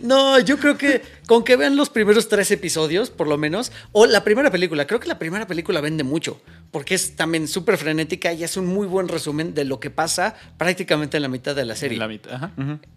No, yo creo que con que vean los primeros tres episodios, por lo menos, o la primera película, creo que la primera película vende mucho, porque es también súper frenética y es un muy buen resumen de lo que pasa prácticamente en la mitad de la serie. En la mitad. Ajá.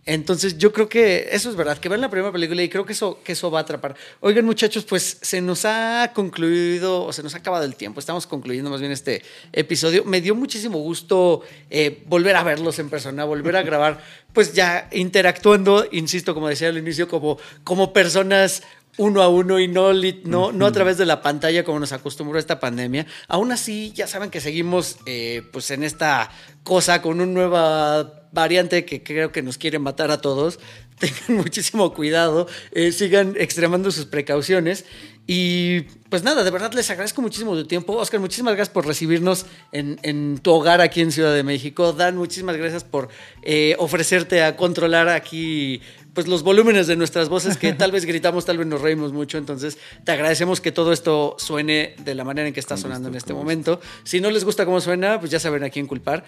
Entonces yo creo que eso es verdad, que vean la primera película y creo que eso, que eso va a atrapar. Oigan muchachos, pues se nos ha concluido, o se nos ha acabado el tiempo, estamos concluyendo más bien este episodio. Me dio muchísimo gusto eh, volver a verlos en persona, volver a grabar, pues ya interactuando, insisto, como decía al inicio, como, como personas uno a uno y no, no, no a través de la pantalla como nos acostumbró esta pandemia. Aún así, ya saben que seguimos eh, pues en esta cosa con una nueva variante que creo que nos quiere matar a todos. Tengan muchísimo cuidado, eh, sigan extremando sus precauciones. Y pues nada, de verdad les agradezco muchísimo tu tiempo. Oscar, muchísimas gracias por recibirnos en, en tu hogar aquí en Ciudad de México. Dan, muchísimas gracias por eh, ofrecerte a controlar aquí pues los volúmenes de nuestras voces que tal vez gritamos, tal vez nos reímos mucho. Entonces, te agradecemos que todo esto suene de la manera en que está Con sonando gusto, en este momento. Si no les gusta cómo suena, pues ya saben a quién culpar.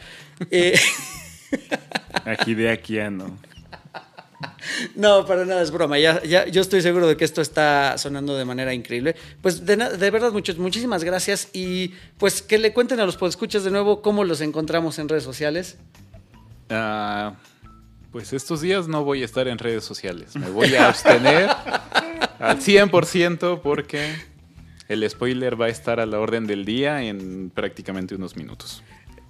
Eh, Aquí de aquí a no. no, para nada es broma. Ya, ya, yo estoy seguro de que esto está sonando de manera increíble. Pues de verdad, muchos, muchísimas gracias. Y pues que le cuenten a los podescuchas de nuevo cómo los encontramos en redes sociales. Ah, pues estos días no voy a estar en redes sociales. Me voy a abstener al 100% porque el spoiler va a estar a la orden del día en prácticamente unos minutos.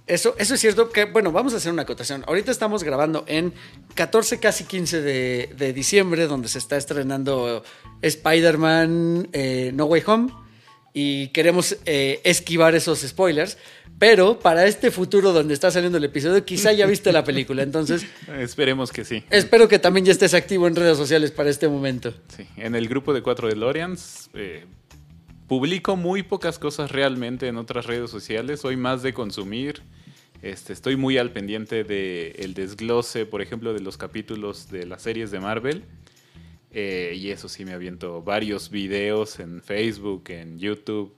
Eso, eso es cierto que, bueno, vamos a hacer una acotación. Ahorita estamos grabando en 14, casi 15 de, de diciembre, donde se está estrenando Spider-Man eh, No Way Home. Y queremos eh, esquivar esos spoilers. Pero para este futuro donde está saliendo el episodio, quizá ya viste la película. Entonces, Esperemos que sí. espero que también ya estés activo en redes sociales para este momento. Sí, en el grupo de cuatro DeLoreans eh, publico muy pocas cosas realmente en otras redes sociales. Soy más de consumir. Este, estoy muy al pendiente del el desglose, por ejemplo, de los capítulos de las series de Marvel. Eh, y eso sí me aviento varios videos en Facebook, en YouTube.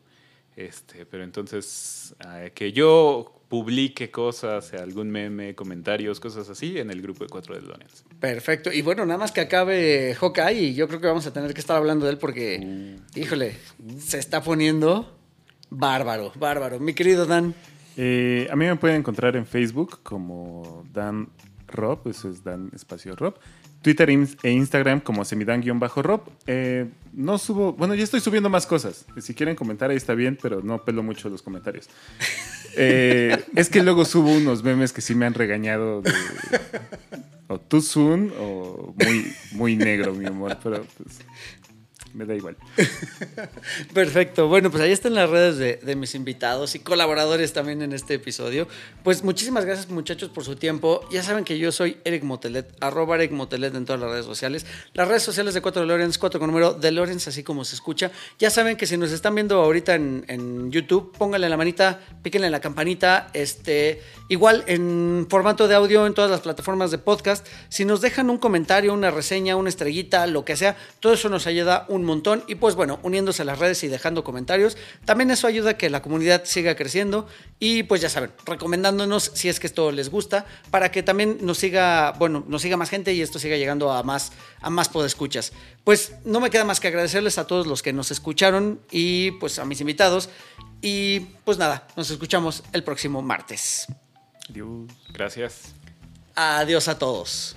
Este, pero entonces, eh, que yo publique cosas, algún meme, comentarios, cosas así, en el grupo de cuatro DeLoreans. Perfecto. Y bueno, nada más que acabe Hawkeye, y yo creo que vamos a tener que estar hablando de él porque, híjole, se está poniendo bárbaro, bárbaro. Mi querido Dan. Eh, a mí me pueden encontrar en Facebook como Dan Rob, eso es Dan Espacio Rob. Twitter e Instagram como semidan-rob. Eh, no subo, bueno, ya estoy subiendo más cosas. Si quieren comentar ahí está bien, pero no pelo mucho los comentarios. Eh, es que luego subo unos memes que sí me han regañado de o too soon o muy, muy negro mi humor, pero pues me da igual. Perfecto. Bueno, pues ahí están las redes de, de mis invitados y colaboradores también en este episodio. Pues muchísimas gracias muchachos por su tiempo. Ya saben que yo soy Eric Motelet, arroba Eric Motelet en todas las redes sociales. Las redes sociales de 4 DeLoreans, 4 con número DeLoreans, así como se escucha. Ya saben que si nos están viendo ahorita en, en YouTube, pónganle la manita, píquenle la campanita. Este, igual en formato de audio en todas las plataformas de podcast. Si nos dejan un comentario, una reseña, una estrellita, lo que sea, todo eso nos ayuda un montón. Y pues bueno, uniéndose a las redes y dejando comentarios, también eso ayuda a que la comunidad siga creciendo. Y pues ya saben, recomendándonos si es que esto les gusta, para que también nos siga, bueno, nos siga más gente y esto siga llegando a más, a más podescuchas. Pues no me queda más que agradecerles a todos los que nos escucharon y pues a mis invitados. Y pues nada, nos escuchamos el próximo martes. Adiós. Gracias. Adiós a todos.